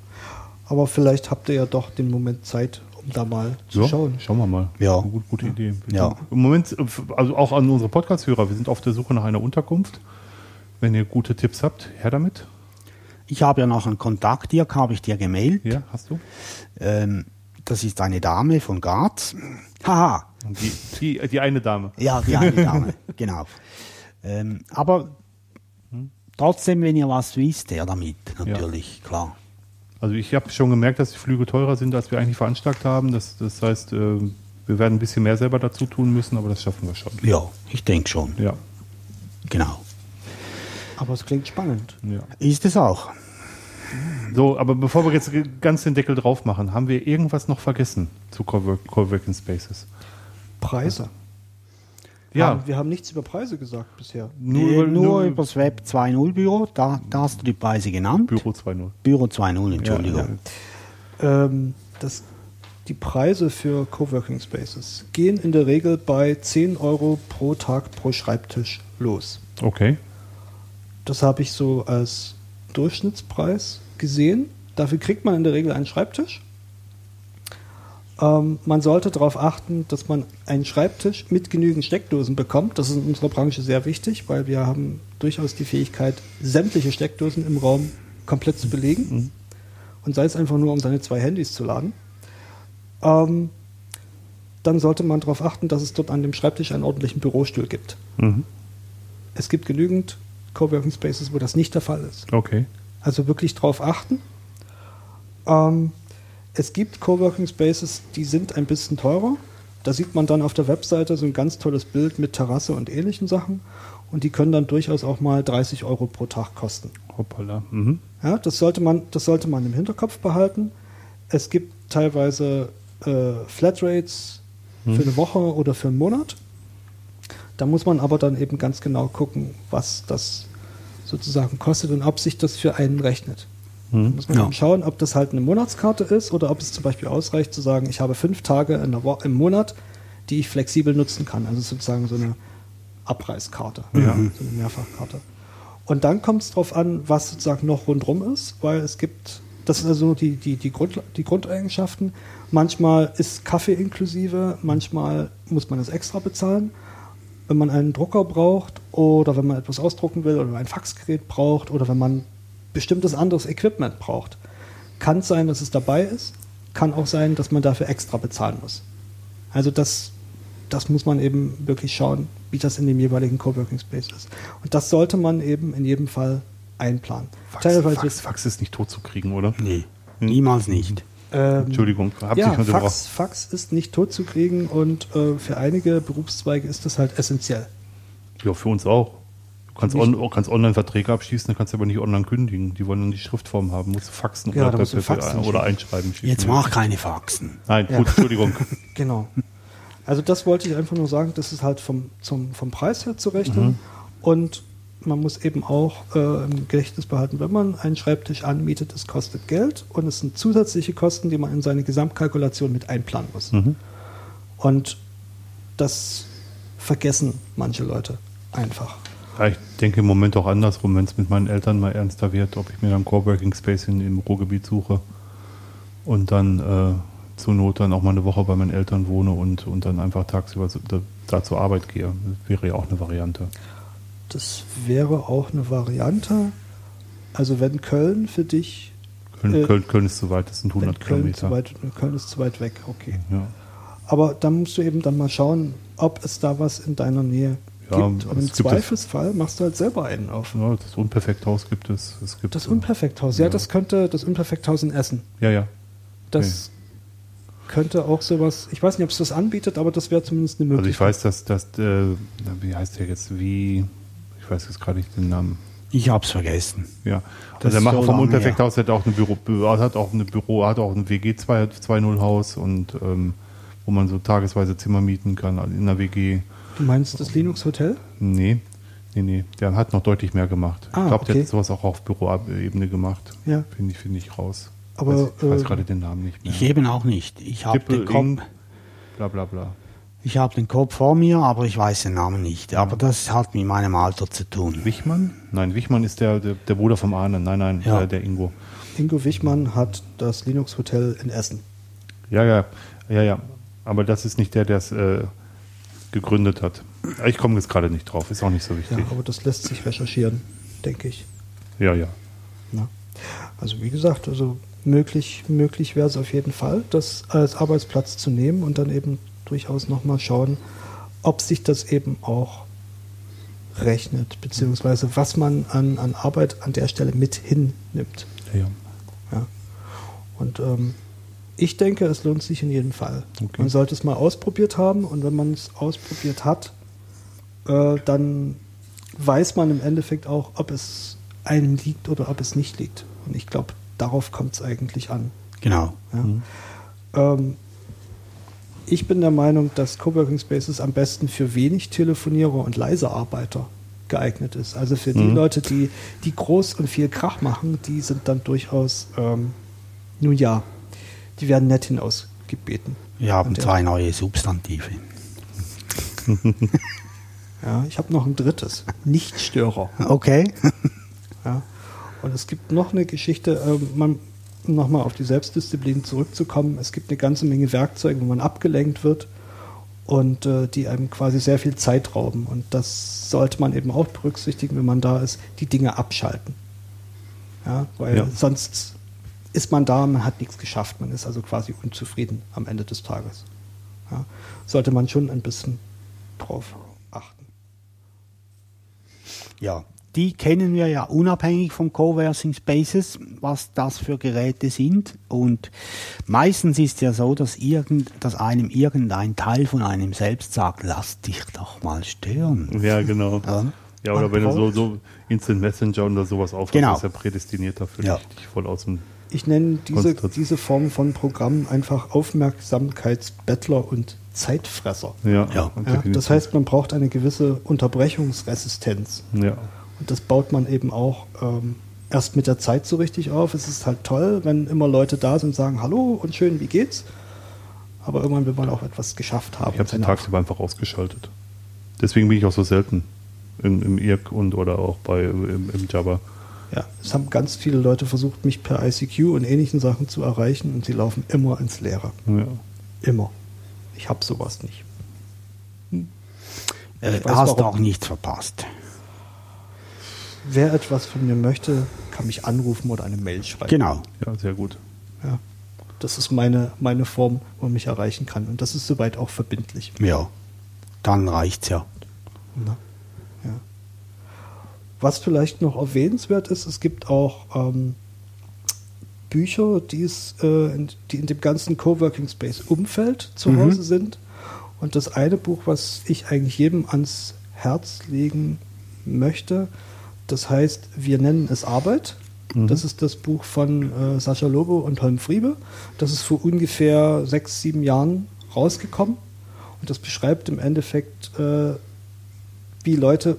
Aber vielleicht habt ihr ja doch den Moment Zeit, um da mal zu Ja, schauen. Schauen wir mal. Ja. Eine Gute, Idee. Ja. Im Moment, also auch an unsere Podcast-Hörer, wir sind auf der Suche nach einer Unterkunft. Wenn ihr gute Tipps habt, her damit. Ich habe ja noch einen Kontakt, Dirk, habe ich dir gemailt. Ja, hast du? Ähm, das ist eine Dame von Graz. Haha, Die, die, die eine Dame. ja, die eine Dame, genau. Ähm, aber trotzdem, wenn ihr was wisst, her damit, natürlich, klar. Also ich habe schon gemerkt, dass die Flüge teurer sind, als wir eigentlich veranschlagt haben. Das, das heißt, äh, wir werden ein bisschen mehr selber dazu tun müssen, aber das schaffen wir schon. Ja, ich denke schon, Ja. genau. Aber es klingt spannend. ja. Ist es auch. So, aber bevor wir jetzt ganz den Deckel drauf machen, haben wir irgendwas noch vergessen zu Cowork Coworking Spaces? Preise. Ja, Haben- Wir haben nichts über Preise gesagt bisher. Nur, nur, über, nur, nur über das Web 2.0 Büro, da, da hast du die Preise genannt. Büro 2.0. Büro 2.0, Entschuldigung. Ähm, das, die Preise für Coworking Spaces gehen in der Regel bei 10 Euro pro Tag pro Schreibtisch los. Okay. Das habe ich so als Durchschnittspreis gesehen. Dafür kriegt man in der Regel einen Schreibtisch. Ähm, man sollte darauf achten, dass man einen Schreibtisch mit genügend Steckdosen bekommt. Das ist in unserer Branche sehr wichtig, weil wir haben durchaus die Fähigkeit, sämtliche Steckdosen im Raum komplett zu belegen. Und sei es einfach nur, um seine zwei Handys zu laden. Ähm, dann sollte man darauf achten, dass es dort an dem Schreibtisch einen ordentlichen Bürostuhl gibt. Mhm. Es gibt genügend Coworking Spaces, wo das nicht der Fall ist. Okay. Also wirklich drauf achten. Ähm, es gibt Coworking Spaces, die sind ein bisschen teurer. Da sieht man dann auf der Webseite so ein ganz tolles Bild mit Terrasse und ähnlichen Sachen. Und die können dann durchaus auch mal 30 Euro pro Tag kosten. Hoppala. Mhm. Ja, das sollte man, das sollte man im Hinterkopf behalten. Es gibt teilweise äh, Flatrates für eine Woche oder für einen Monat. Da muss man aber dann eben ganz genau gucken, was das sozusagen kostet und ob sich das für einen rechnet. Da muss man Ja. eben schauen, ob das halt eine Monatskarte ist oder ob es zum Beispiel ausreicht zu sagen, ich habe fünf Tage in der Wo im Monat, die ich flexibel nutzen kann. Also sozusagen so eine Abreiskarte, ja. so eine Mehrfachkarte. Und dann kommt es darauf an, was sozusagen noch rundrum ist, weil es gibt, das sind also die, die, die, Grund, die Grundeigenschaften. Manchmal ist Kaffee inklusive, manchmal muss man es extra bezahlen. Wenn man einen Drucker braucht oder wenn man etwas ausdrucken will oder ein Faxgerät braucht oder wenn man bestimmtes anderes Equipment braucht, Kann sein, dass es dabei ist, kann auch sein, dass man dafür extra bezahlen muss. Also das, das muss man eben wirklich schauen, wie das in dem jeweiligen Coworking Space ist. Und das sollte man eben in jedem Fall einplanen. Fax, Teilweise- Fax, Fax ist nicht tot zu kriegen, oder? Nee, niemals nicht. Ähm, Entschuldigung, hab ja, dich unterbrochen. Fax, Fax ist nicht tot zu kriegen und äh, für einige Berufszweige ist das halt essentiell. Ja, für uns auch. Du kannst, on, kannst online Verträge abschließen, dann kannst du aber nicht online kündigen. Die wollen dann die Schriftform haben, musst du faxen Ja, oder, musst du per- faxen oder schicken. einschreiben. schicken. Jetzt mach keine Faxen. Nein, Ja. gut, Entschuldigung. Genau. Also das wollte ich einfach nur sagen, das ist halt vom, zum, vom Preis her zu rechnen. Mhm. Und man muss eben auch äh, im Gedächtnis behalten, wenn man einen Schreibtisch anmietet, es kostet Geld und es sind zusätzliche Kosten, die man in seine Gesamtkalkulation mit einplanen muss. Mhm. Und das vergessen manche Leute einfach. Ich denke im Moment auch andersrum, wenn es mit meinen Eltern mal ernster wird, ob ich mir dann Coworking Space in, im Ruhrgebiet suche und dann äh, zur Not dann auch mal eine Woche bei meinen Eltern wohne und, und dann einfach tagsüber da, da zur Arbeit gehe. Das wäre ja auch eine Variante. Das wäre auch eine Variante. Also wenn Köln für dich, Köln, Äh, Köln, Köln ist zu weit, das sind wenn 100 Köln zu, Kilometer. weit, Köln ist zu weit weg, okay. Ja. Aber dann musst du eben dann mal schauen, ob es da was in deiner Nähe Ja, gibt. Und im gibt das- Zweifelsfall machst du halt selber einen auf. Ja, das Unperfekthaus gibt es. es gibt, Das Unperfekthaus, ja, Ja. das könnte das Unperfekthaus in Essen. Ja, ja. Das könnte auch sowas, ich weiß nicht, ob es das anbietet, aber das wäre zumindest eine Also ich Möglichkeit. weiß, dass, dass äh, wie heißt der jetzt, wie, ich weiß jetzt gerade nicht den Namen. Ich hab's vergessen. Ja, Das also der Macher so vom Unperfekthaus hat auch ein Büro, Bü- hat auch ein Büro, hat auch ein WG 2.0 Haus und ähm, wo man so tagesweise Zimmer mieten kann also in der WG. Du meinst das Linux Hotel? Nee, nee, nee, der hat noch deutlich mehr gemacht. Ah, ich glaube, der okay. hat sowas auch auf Büroebene gemacht. Ja. Finde ich, finde ich raus. Aber, weiß, ich weiß äh, gerade den Namen nicht mehr. Ich eben auch nicht. Ich habe den, Kopf- bla bla bla. ich hab den Kopf vor mir, aber ich weiß den Namen nicht. Aber das hat mit meinem Alter zu tun. Wichmann? Nein, Wichmann ist der, der, der Bruder vom Arne. Nein, nein, Ja. äh, der Ingo. Ingo Wichmann hat das Linux Hotel in Essen. Ja, ja, ja, ja. Aber das ist nicht der, der es äh, gegründet hat. Ich komme jetzt gerade nicht drauf, ist auch nicht so Ja, wichtig. aber das lässt sich recherchieren, denke ich. Ja, ja. Ja. Also wie gesagt, also möglich, möglich wäre es auf jeden Fall, das als Arbeitsplatz zu nehmen und dann eben durchaus nochmal schauen, ob sich das eben auch rechnet, beziehungsweise was man an, an Arbeit an der Stelle mit hinnimmt. ja, ja. Ja. Und ähm, ich denke, es lohnt sich in jedem Fall. Okay. Man sollte es mal ausprobiert haben und wenn man es ausprobiert hat, äh, dann weiß man im Endeffekt auch, ob es einem liegt oder ob es nicht liegt. Und ich glaube, darauf kommt es eigentlich an. Genau. Ja. Ähm, ich bin der Meinung, dass Coworking Spaces am besten für wenig Telefonierer und leise Arbeiter geeignet ist. Also für die Mhm. Leute, die, die groß und viel Krach machen, die sind dann durchaus, ähm, nun ja, die werden nett hinausgebeten. Wir haben zwei neue Substantive. Ja, ich habe noch ein drittes. Nichtstörer. Okay. Ja. Und es gibt noch eine Geschichte, ähm, man, um nochmal auf die Selbstdisziplin zurückzukommen. Es gibt eine ganze Menge Werkzeuge, wo man abgelenkt wird und äh, die einem quasi sehr viel Zeit rauben. Und das sollte man eben auch berücksichtigen, wenn man da ist, die Dinge abschalten. Ja, weil Ja. sonst ist man da, man hat nichts geschafft, man ist also quasi unzufrieden am Ende des Tages. Ja, sollte man schon ein bisschen drauf achten. Ja, die kennen wir ja unabhängig vom Coworking Spaces, was das für Geräte sind. Und meistens ist ja so, dass, irgend, dass einem irgendein Teil von einem selbst sagt, lass dich doch mal stören. Ja, genau. Ja. Ja, oder wenn du so, so Instant Messenger oder sowas aufhast, Genau. ist er prädestiniert dafür, Ja. dich, dich voll aus dem. Ich nenne diese, diese Form von Programm einfach Aufmerksamkeitsbettler und Zeitfresser. Ja, Ja. Ja, das heißt, man braucht eine gewisse Unterbrechungsresistenz. Ja. Und das baut man eben auch ähm, erst mit der Zeit so richtig auf. Es ist halt toll, wenn immer Leute da sind und sagen, hallo und schön, wie geht's? Aber irgendwann will man auch etwas geschafft haben. Ich habe sie tagsüber einfach ausgeschaltet. Deswegen bin ich auch so selten im, im IRC und oder auch bei im, im Java. Ja, es haben ganz viele Leute versucht, mich per ICQ und ähnlichen Sachen zu erreichen und sie laufen immer ins Leere. Ja. Immer. Ich habe sowas nicht. Äh, Ich weiß, hast warum. auch nichts verpasst. Wer etwas von mir möchte, kann mich anrufen oder eine Mail schreiben. Genau. ja, sehr gut. Ja. Das ist meine, meine Form, wo man mich erreichen kann. Und das ist soweit auch verbindlich. Ja, dann reicht's ja. Ne? Was vielleicht noch erwähnenswert ist, es gibt auch ähm, Bücher, die, es, äh, in, die in dem ganzen Coworking Space Umfeld zu Mhm. Hause sind. Und das eine Buch, was ich eigentlich jedem ans Herz legen möchte, das heißt, wir nennen es Arbeit. Das ist das Buch von äh, Sascha Lobo und Holm Friebe. Das ist vor ungefähr sechs, sieben Jahren rausgekommen. Und das beschreibt im Endeffekt, äh, wie Leute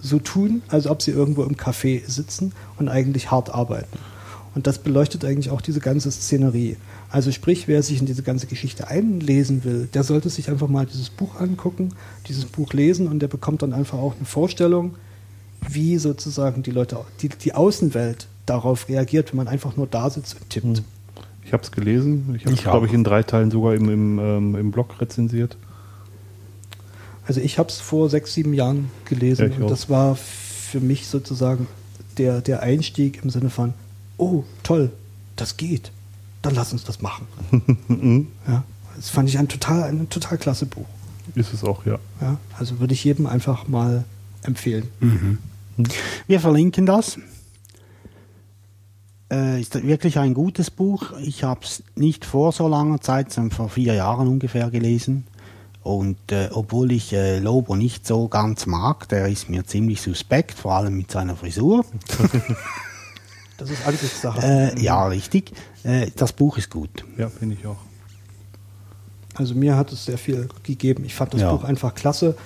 so tun, als ob sie irgendwo im Café sitzen und eigentlich hart arbeiten. Und das beleuchtet eigentlich auch diese ganze Szenerie. Also sprich, wer sich in diese ganze Geschichte einlesen will, der sollte sich einfach mal dieses Buch angucken, dieses Buch lesen und der bekommt dann einfach auch eine Vorstellung, wie sozusagen die Leute, die, die Außenwelt darauf reagiert, wenn man einfach nur da sitzt und tippt. Ich habe es gelesen. Ich habe es, glaube ich, in drei Teilen sogar im, im, ähm, im Blog rezensiert. Also ich habe es vor sechs, sieben Jahren gelesen Ja, und auch. das war für mich sozusagen der, der Einstieg im Sinne von, oh, toll, das geht, dann lass uns das machen. ja, das fand ich ein total, ein total klasse Buch. Ist es auch, ja. Ja, also würde ich jedem einfach mal empfehlen. Wir verlinken das. Äh, ist wirklich ein gutes Buch. Ich habe es nicht vor so langer Zeit, sondern vor vier Jahren ungefähr gelesen. Und äh, obwohl ich äh, Lobo nicht so ganz mag, der ist mir ziemlich suspekt, vor allem mit seiner Frisur. Das ist Ansichtssache. Äh, ja, richtig. Äh, das Buch ist gut. Ja, finde ich auch. Also mir hat es sehr viel gegeben. Ich fand das Ja. Buch einfach klasse.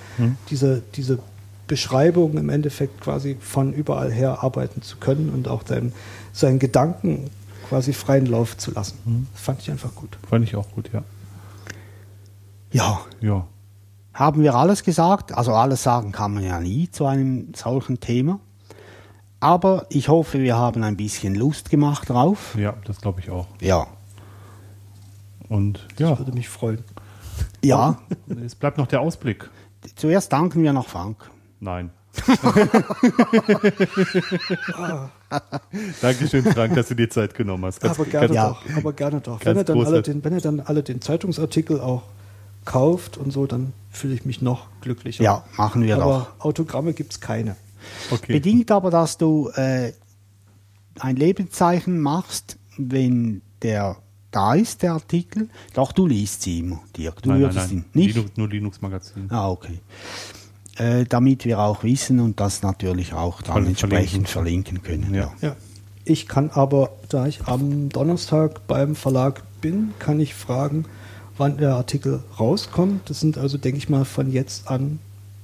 Diese, diese Beschreibung im Endeffekt quasi von überall her arbeiten zu können und auch seinen, seinen Gedanken quasi freien Lauf zu lassen. Das fand ich einfach gut. Fand ich auch gut, ja. Ja, Ja. haben wir alles gesagt. Also alles sagen kann man ja nie zu einem solchen Thema. Aber ich hoffe, wir haben ein bisschen Lust gemacht drauf. Ja, das glaube ich auch. Ja. Und Das ja, würde mich freuen. Ja, es bleibt noch der Ausblick. zuerst danken wir noch Frank. Nein. Dankeschön, Frank, dass du dir Zeit genommen hast. Ganz- aber gerne ganz- ja. doch, aber gerne doch. Wenn er, alle den, wenn er dann alle den Zeitungsartikel auch kauft und so, dann fühle ich mich noch glücklicher. Ja, machen wir aber Autogramme gibt es keine. Okay. Bedingt aber, dass du äh, ein Lebenszeichen machst, wenn der da ist, der Artikel. Doch, du liest sie immer, Dirk. Du Nein, nein, würdest nein. ihn nicht. Linux, nur Linux-Magazin. Ah, okay. Äh, damit wir auch wissen und das natürlich auch dann Verlinken. entsprechend verlinken können. Ja. Ja. Ich kann aber, da ich am Donnerstag beim Verlag bin, kann ich fragen, wann der Artikel rauskommt. Das sind also, denke ich mal, von jetzt an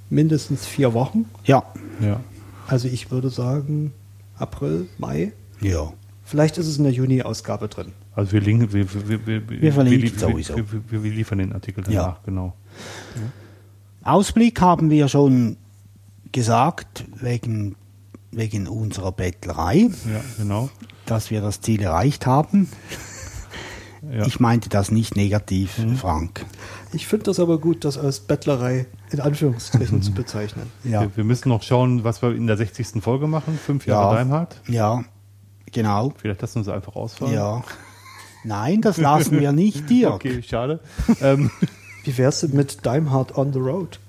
mindestens vier Wochen. Ja. Ja. Also ich würde sagen April, Mai. Ja. Vielleicht ist es in der Juni-Ausgabe drin. Also wir, linken, wir, wir, wir, Wir verlinken wir, sowieso. Wir, wir, wir liefern den Artikel danach, Ja. genau. Ausblick haben wir schon gesagt, wegen, wegen unserer Bettlerei, Ja, genau. dass wir das Ziel erreicht haben. Ja. Ich meinte das nicht negativ, Frank. Ich finde das aber gut, das als Bettlerei in Anführungsstrichen zu bezeichnen. Ja. Wir, wir müssen noch schauen, was wir in der 60. Folge machen. Fünf Jahre Ja. Daimhardt. Ja, genau. Vielleicht lassen wir uns einfach ausfahren. Ja. Nein, das lassen wir nicht, Dirk. Okay, schade. ähm, Wie wär's denn mit Daimhardt on the Road?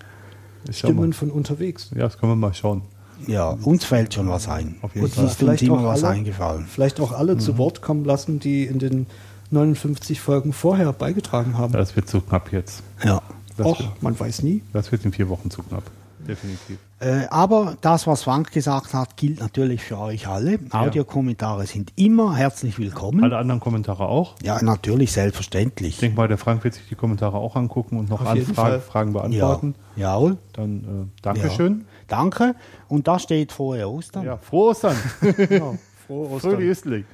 Stimmen von unterwegs. Ja, das können wir mal schauen. Ja, uns fällt schon was ein. Auf jeden Uns Fall. ist uns immer was alle, eingefallen. vielleicht auch alle zu Wort kommen lassen, die in den 59 Folgen vorher beigetragen haben. Das wird zu knapp jetzt. Ja. Das, Och, wird, man weiß nie. das wird in vier Wochen zu knapp. Definitiv. Äh, aber das, was Frank gesagt hat, gilt natürlich für euch alle. Audiokommentare sind immer herzlich willkommen. Alle anderen Kommentare auch. Ja, natürlich, selbstverständlich. Ich denke mal, der Frank wird sich die Kommentare auch angucken und noch Anfragen. Fragen ja. beantworten. Jawohl. Dann äh, Ja. Dankeschön. Danke. Und da steht frohe Ostern. Ja, frohe Ostern. Genau. Frohe Ostern. Fröhlich Östlich.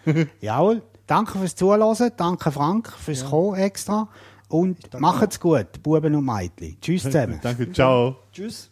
Jawohl. Danke fürs Zuhören. Danke, Frank, fürs Kommen extra. Und macht's gut, Buben und Mädchen. Tschüss zusammen. Danke, ciao. Tschüss.